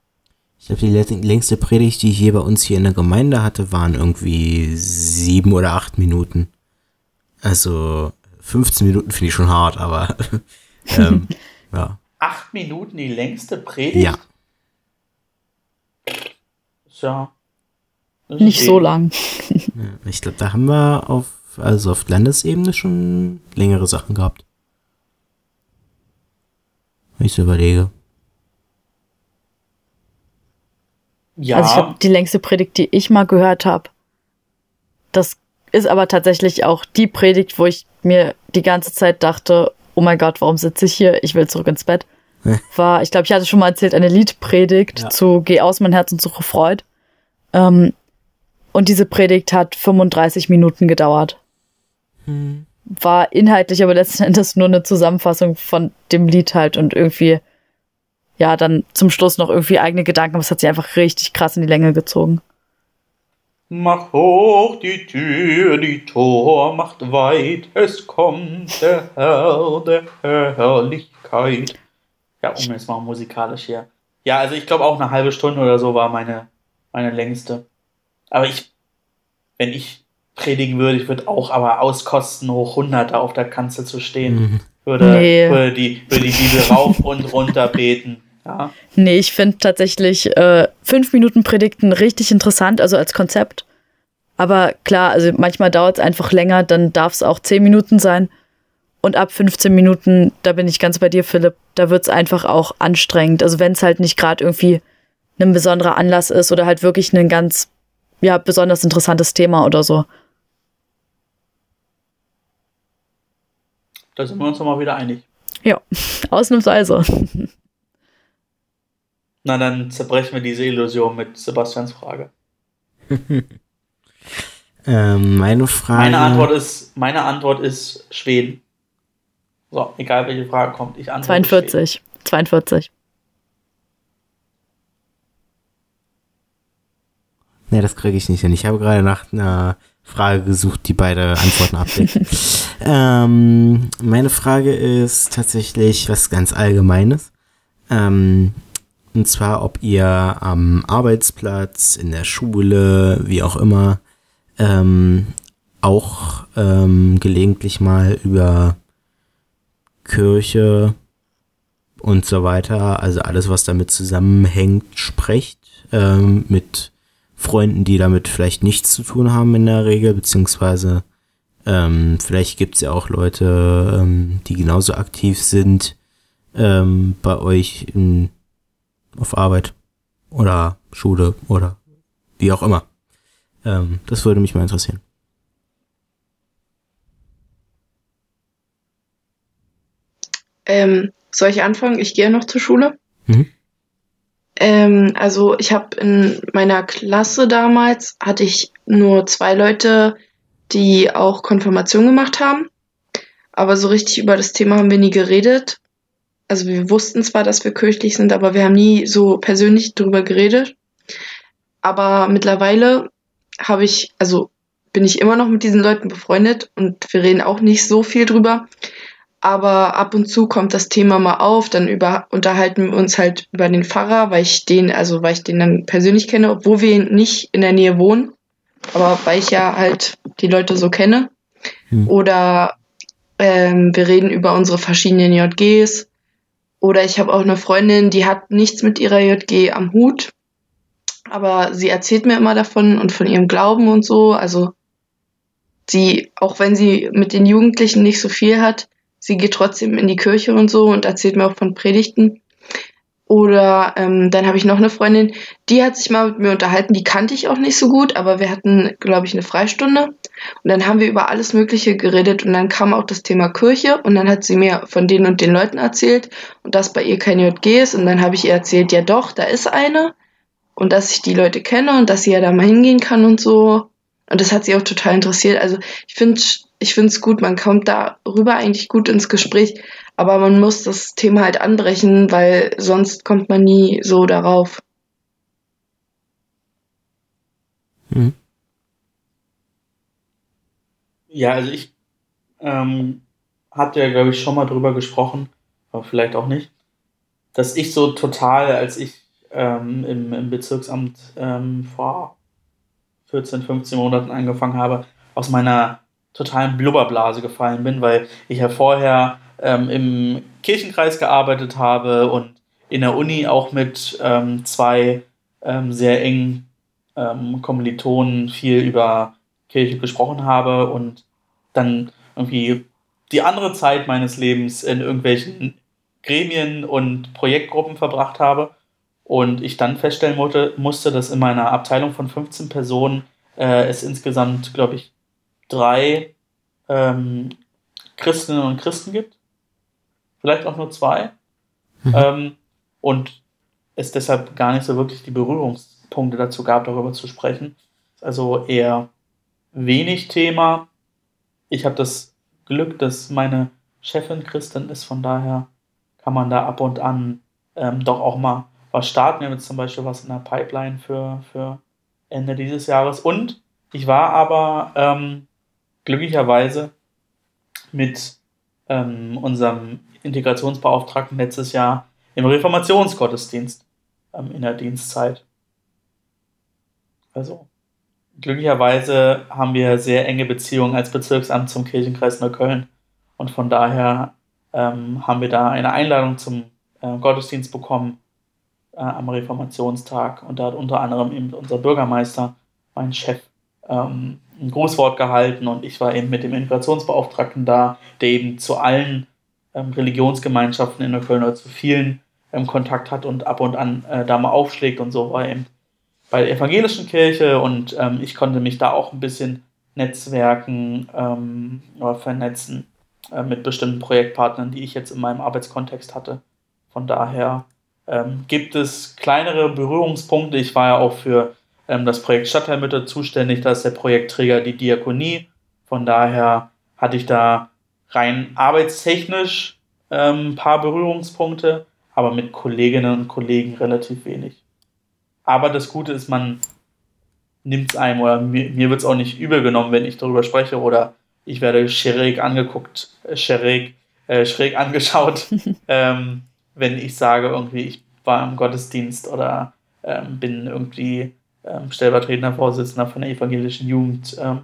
Speaker 1: Ich glaube, die längste Predigt, die ich hier bei uns hier in der Gemeinde hatte, waren irgendwie sieben oder acht Minuten. Also 15 Minuten finde ich schon hart, aber *laughs* ähm, *laughs* ja
Speaker 4: acht Minuten die längste Predigt?
Speaker 1: Ja.
Speaker 4: Ja.
Speaker 2: Nicht so lang.
Speaker 1: ich glaube, da haben wir auf, also auf Landesebene schon längere Sachen gehabt. wenn ich so überlege.
Speaker 2: Ja. Also ich glaube, die längste Predigt, die ich mal gehört habe, das ist aber tatsächlich auch die Predigt, wo ich mir die ganze Zeit dachte, oh mein Gott, warum sitze ich hier? Ich will zurück ins Bett. *laughs* War, ich glaube, ich hatte schon mal erzählt, eine Liedpredigt ja. zu Geh aus mein Herz und suche Freud. Ähm, und diese Predigt hat 35 Minuten gedauert. Hm. War inhaltlich aber letzten Endes nur eine Zusammenfassung von dem Lied halt und irgendwie, ja, dann zum Schluss noch irgendwie eigene Gedanken, aber es hat sich einfach richtig krass in die Länge gezogen.
Speaker 4: Mach hoch die Tür, die Tor macht weit, es kommt der Herr der Herrlichkeit. Ja, um jetzt mal musikalisch hier. Ja, also ich glaube auch eine halbe Stunde oder so war meine, meine längste. Aber ich, wenn ich predigen würde, ich würde auch aber auskosten, hoch 100 da auf der Kanzel zu stehen. Mhm. Würde, nee. würde, die, würde die Bibel *laughs* rauf und runter beten. Ja.
Speaker 2: Nee, ich finde tatsächlich äh, fünf Minuten Predigten richtig interessant, also als Konzept. Aber klar, also manchmal dauert es einfach länger, dann darf es auch zehn Minuten sein. Und ab 15 Minuten, da bin ich ganz bei dir, Philipp, da wird es einfach auch anstrengend. Also wenn es halt nicht gerade irgendwie ein besonderer Anlass ist oder halt wirklich ein ganz, ja, besonders interessantes Thema oder so.
Speaker 4: Da sind wir uns doch mal wieder einig.
Speaker 2: Ja, *laughs* ausnahmsweise.
Speaker 4: Na, dann zerbrechen wir diese Illusion mit Sebastians Frage. *laughs*
Speaker 1: ähm, meine Frage.
Speaker 4: Meine Antwort ist, meine Antwort ist Schweden. So, egal welche Frage kommt, ich antworte.
Speaker 2: 42. Schweden. 42.
Speaker 1: Nee, das kriege ich nicht hin. Ich habe gerade nach einer Frage gesucht, die beide Antworten abdeckt. *laughs* ähm, meine Frage ist tatsächlich was ganz Allgemeines. Ähm, und zwar, ob ihr am Arbeitsplatz, in der Schule, wie auch immer, ähm, auch ähm, gelegentlich mal über Kirche und so weiter, also alles, was damit zusammenhängt, sprecht, ähm, mit Freunden, die damit vielleicht nichts zu tun haben in der Regel, beziehungsweise ähm, vielleicht gibt es ja auch Leute, ähm, die genauso aktiv sind ähm, bei euch in, auf Arbeit oder Schule oder wie auch immer. Ähm, das würde mich mal interessieren.
Speaker 3: Ähm, soll ich anfangen? Ich gehe noch zur Schule. Mhm. Ähm, also ich habe in meiner Klasse damals hatte ich nur zwei Leute, die auch Konfirmation gemacht haben. Aber so richtig über das Thema haben wir nie geredet. Also wir wussten zwar, dass wir kirchlich sind, aber wir haben nie so persönlich drüber geredet. Aber mittlerweile habe ich, also bin ich immer noch mit diesen Leuten befreundet und wir reden auch nicht so viel drüber aber ab und zu kommt das Thema mal auf, dann über, unterhalten wir uns halt über den Pfarrer, weil ich den, also weil ich den dann persönlich kenne, obwohl wir nicht in der Nähe wohnen, aber weil ich ja halt die Leute so kenne. Hm. Oder ähm, wir reden über unsere verschiedenen JGs. Oder ich habe auch eine Freundin, die hat nichts mit ihrer JG am Hut, aber sie erzählt mir immer davon und von ihrem Glauben und so. Also sie, auch wenn sie mit den Jugendlichen nicht so viel hat, sie geht trotzdem in die Kirche und so und erzählt mir auch von Predigten. Oder ähm, dann habe ich noch eine Freundin, die hat sich mal mit mir unterhalten, die kannte ich auch nicht so gut, aber wir hatten, glaube ich, eine Freistunde. Und dann haben wir über alles Mögliche geredet und dann kam auch das Thema Kirche und dann hat sie mir von den und den Leuten erzählt und dass bei ihr keine JG ist. Und dann habe ich ihr erzählt, ja doch, da ist eine und dass ich die Leute kenne und dass sie ja da mal hingehen kann und so. Und das hat sie auch total interessiert. Also ich finde ich finde es gut, man kommt darüber eigentlich gut ins Gespräch, aber man muss das Thema halt anbrechen, weil sonst kommt man nie so darauf.
Speaker 4: Mhm. Ja, also ich ähm, hatte ja, glaube ich, schon mal drüber gesprochen, aber vielleicht auch nicht, dass ich so total, als ich ähm, im, im Bezirksamt ähm, vor 14, 15 Monaten angefangen habe, aus meiner totalen Blubberblase gefallen bin, weil ich ja vorher ähm, im Kirchenkreis gearbeitet habe und in der Uni auch mit ähm, zwei ähm, sehr engen ähm, Kommilitonen viel über Kirche gesprochen habe und dann irgendwie die andere Zeit meines Lebens in irgendwelchen Gremien und Projektgruppen verbracht habe und ich dann feststellen musste, musste dass in meiner Abteilung von 15 Personen äh, es insgesamt, glaube ich, drei ähm, Christinnen und Christen gibt. Vielleicht auch nur zwei. Mhm. Ähm, und es deshalb gar nicht so wirklich die Berührungspunkte dazu gab, darüber zu sprechen. Also eher wenig Thema. Ich habe das Glück, dass meine Chefin Christin ist, von daher kann man da ab und an ähm, doch auch mal was starten. Wir haben jetzt zum Beispiel was in der Pipeline für, für Ende dieses Jahres. Und ich war aber ähm, glücklicherweise mit ähm, unserem Integrationsbeauftragten letztes Jahr im Reformationsgottesdienst ähm, in der Dienstzeit. Also glücklicherweise haben wir sehr enge Beziehungen als Bezirksamt zum Kirchenkreis Neukölln und von daher ähm, haben wir da eine Einladung zum äh, Gottesdienst bekommen äh, am Reformationstag und da hat unter anderem eben unser Bürgermeister, mein Chef, ähm, ein Grußwort gehalten und ich war eben mit dem Integrationsbeauftragten da, der eben zu allen ähm, Religionsgemeinschaften in Neukölln oder zu vielen ähm, Kontakt hat und ab und an äh, da mal aufschlägt und so war eben bei der evangelischen Kirche und ähm, ich konnte mich da auch ein bisschen netzwerken ähm, oder vernetzen äh, mit bestimmten Projektpartnern, die ich jetzt in meinem Arbeitskontext hatte. Von daher ähm, gibt es kleinere Berührungspunkte. Ich war ja auch für ähm, das Projekt Stadtteilmütter zuständig, da ist der Projektträger die Diakonie. Von daher hatte ich da rein arbeitstechnisch ein ähm, paar Berührungspunkte, aber mit Kolleginnen und Kollegen relativ wenig. Aber das Gute ist, man nimmt es einem oder mir, mir wird es auch nicht übel genommen, wenn ich darüber spreche oder ich werde schräg angeguckt, äh, schräg, äh, schräg *laughs* angeschaut, ähm, wenn ich sage, irgendwie, ich war im Gottesdienst oder ähm, bin irgendwie stellvertretender Vorsitzender von der evangelischen Jugend ähm,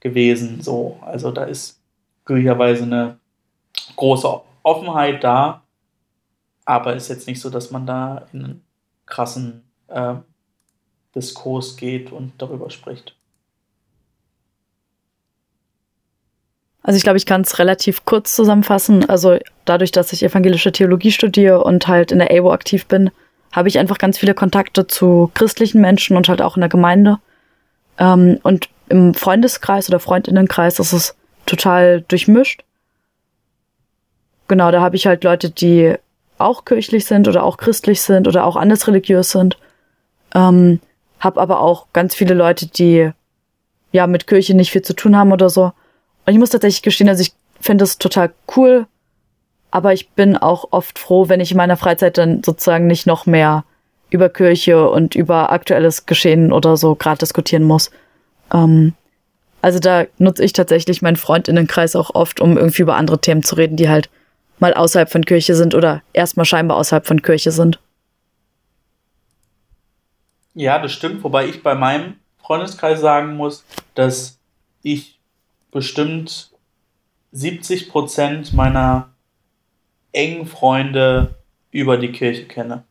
Speaker 4: gewesen. So, also da ist glücklicherweise eine große Offenheit da, aber ist jetzt nicht so, dass man da in einen krassen äh, Diskurs geht und darüber spricht.
Speaker 2: Also ich glaube, ich kann es relativ kurz zusammenfassen. Also dadurch, dass ich evangelische Theologie studiere und halt in der AWO aktiv bin, habe ich einfach ganz viele Kontakte zu christlichen Menschen und halt auch in der Gemeinde. Ähm, und im Freundeskreis oder Freundinnenkreis ist es total durchmischt. Genau, da habe ich halt Leute, die auch kirchlich sind oder auch christlich sind oder auch anders religiös sind. Ähm, hab aber auch ganz viele Leute, die ja mit Kirche nicht viel zu tun haben oder so. Und ich muss tatsächlich gestehen, also ich finde es total cool, aber ich bin auch oft froh, wenn ich in meiner Freizeit dann sozusagen nicht noch mehr über Kirche und über aktuelles Geschehen oder so gerade diskutieren muss. Ähm, also da nutze ich tatsächlich meinen Freundinnenkreis auch oft, um irgendwie über andere Themen zu reden, die halt mal außerhalb von Kirche sind oder erstmal scheinbar außerhalb von Kirche sind.
Speaker 4: Ja, das stimmt, wobei ich bei meinem Freundeskreis sagen muss, dass ich bestimmt 70 Prozent meiner engen Freunde über die Kirche kenne.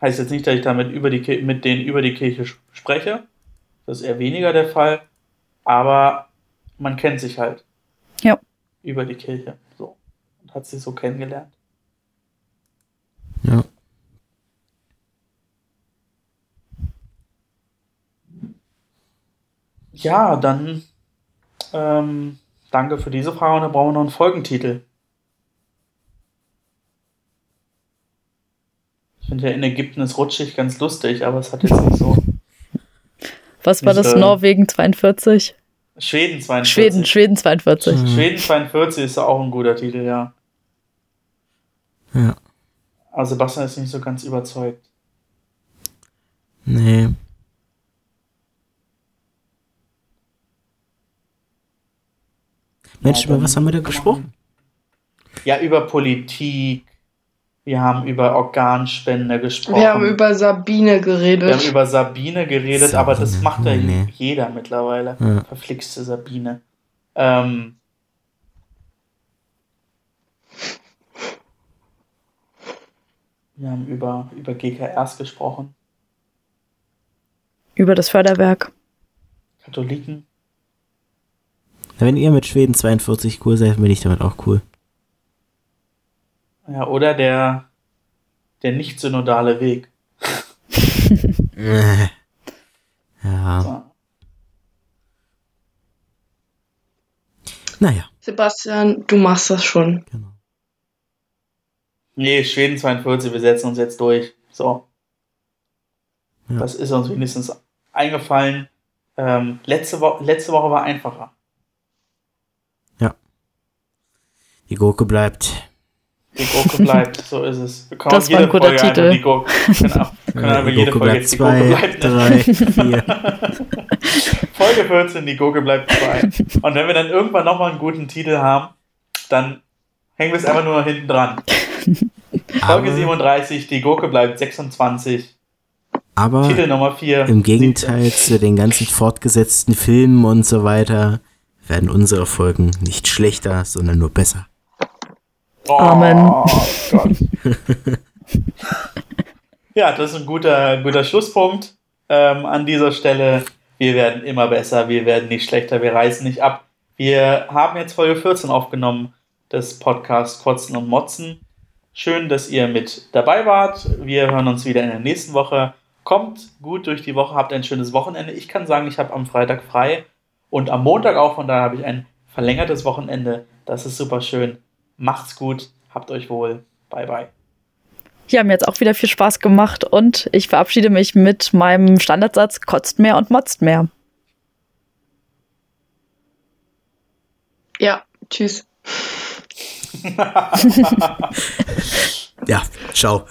Speaker 4: Heißt jetzt nicht, dass ich damit über die, mit denen über die Kirche spreche. Das ist eher weniger der Fall. Aber man kennt sich halt.
Speaker 2: Ja.
Speaker 4: Über die Kirche. So. Und hat sich so kennengelernt.
Speaker 1: Ja.
Speaker 4: Ja, dann ähm, danke für diese Frage und dann brauchen wir noch einen Folgentitel. Finde ja in Ägypten ist rutschig ganz lustig, aber es hat jetzt nicht so. *laughs*
Speaker 2: Was war das? Äh, Norwegen 42?
Speaker 4: Schweden 42.
Speaker 2: Schweden, Schweden 42.
Speaker 4: Mhm. Schweden 42 ist auch ein guter Titel, ja.
Speaker 1: Ja.
Speaker 4: Aber Sebastian ist nicht so ganz überzeugt.
Speaker 1: Nee. Mensch, über was haben wir da gesprochen?
Speaker 4: Ja, über Politik. Wir haben über Organspende gesprochen.
Speaker 3: Wir haben über Sabine geredet.
Speaker 4: Wir haben über Sabine geredet, Sabine, aber das macht ja nee. jeder mittlerweile. Ja. Verflixte Sabine. Ähm, wir haben über, über GKRs gesprochen.
Speaker 2: Über das Förderwerk.
Speaker 4: Katholiken.
Speaker 1: Wenn ihr mit Schweden 42 cool seid, bin ich damit auch cool.
Speaker 4: Ja, oder der, der nicht synodale Weg. *laughs*
Speaker 1: Ja.
Speaker 4: So.
Speaker 1: Naja,
Speaker 3: Sebastian, du machst das schon.
Speaker 1: genau.
Speaker 4: Nee, Schweden 42, wir setzen uns jetzt durch. So.
Speaker 1: Ja.
Speaker 4: Das ist uns wenigstens eingefallen. Ähm, letzte, Wo letzte Woche war einfacher.
Speaker 1: Die Gurke bleibt.
Speaker 4: Die Gurke bleibt, so ist es. Wir
Speaker 2: Das war ein
Speaker 4: jede
Speaker 2: guter
Speaker 4: Folge
Speaker 2: Titel.
Speaker 4: Die Gurke, genau. Wir können
Speaker 1: Ja, die
Speaker 4: jede
Speaker 1: Gurke
Speaker 4: Folge jetzt die Gurke
Speaker 1: zwei,
Speaker 4: bleibt.
Speaker 1: drei, vier. *laughs*
Speaker 4: Folge 14, die Gurke bleibt zwei. Und wenn wir dann irgendwann nochmal einen guten Titel haben, dann hängen wir es einfach nur hinten dran. *laughs* Folge
Speaker 1: Aber,
Speaker 4: 37, die Gurke bleibt 26.
Speaker 1: aber
Speaker 4: Titel Nummer 4.
Speaker 1: im Gegenteil zu den ganzen fortgesetzten Filmen und so weiter werden unsere Folgen nicht schlechter, sondern nur besser.
Speaker 4: Oh,
Speaker 2: Amen.
Speaker 4: Gott. *laughs* ja, das ist ein guter, guter Schlusspunkt ähm, an dieser Stelle. Wir werden immer besser, wir werden nicht schlechter, wir reißen nicht ab. Wir haben jetzt Folge 14 aufgenommen des Podcasts Kotzen und Motzen. Schön, dass ihr mit dabei wart. Wir hören uns wieder in der nächsten Woche. Kommt gut durch die Woche, habt ein schönes Wochenende. Ich kann sagen, ich habe am Freitag frei und am Montag auch, von daher habe ich ein verlängertes Wochenende. Das ist super schön. Macht's gut, habt euch wohl. Bye bye.
Speaker 2: Ja, mir jetzt auch wieder viel Spaß gemacht und ich verabschiede mich mit meinem Standardsatz: kotzt mehr und motzt mehr.
Speaker 3: Ja, tschüss. *laughs* *laughs*
Speaker 1: Ja, ciao.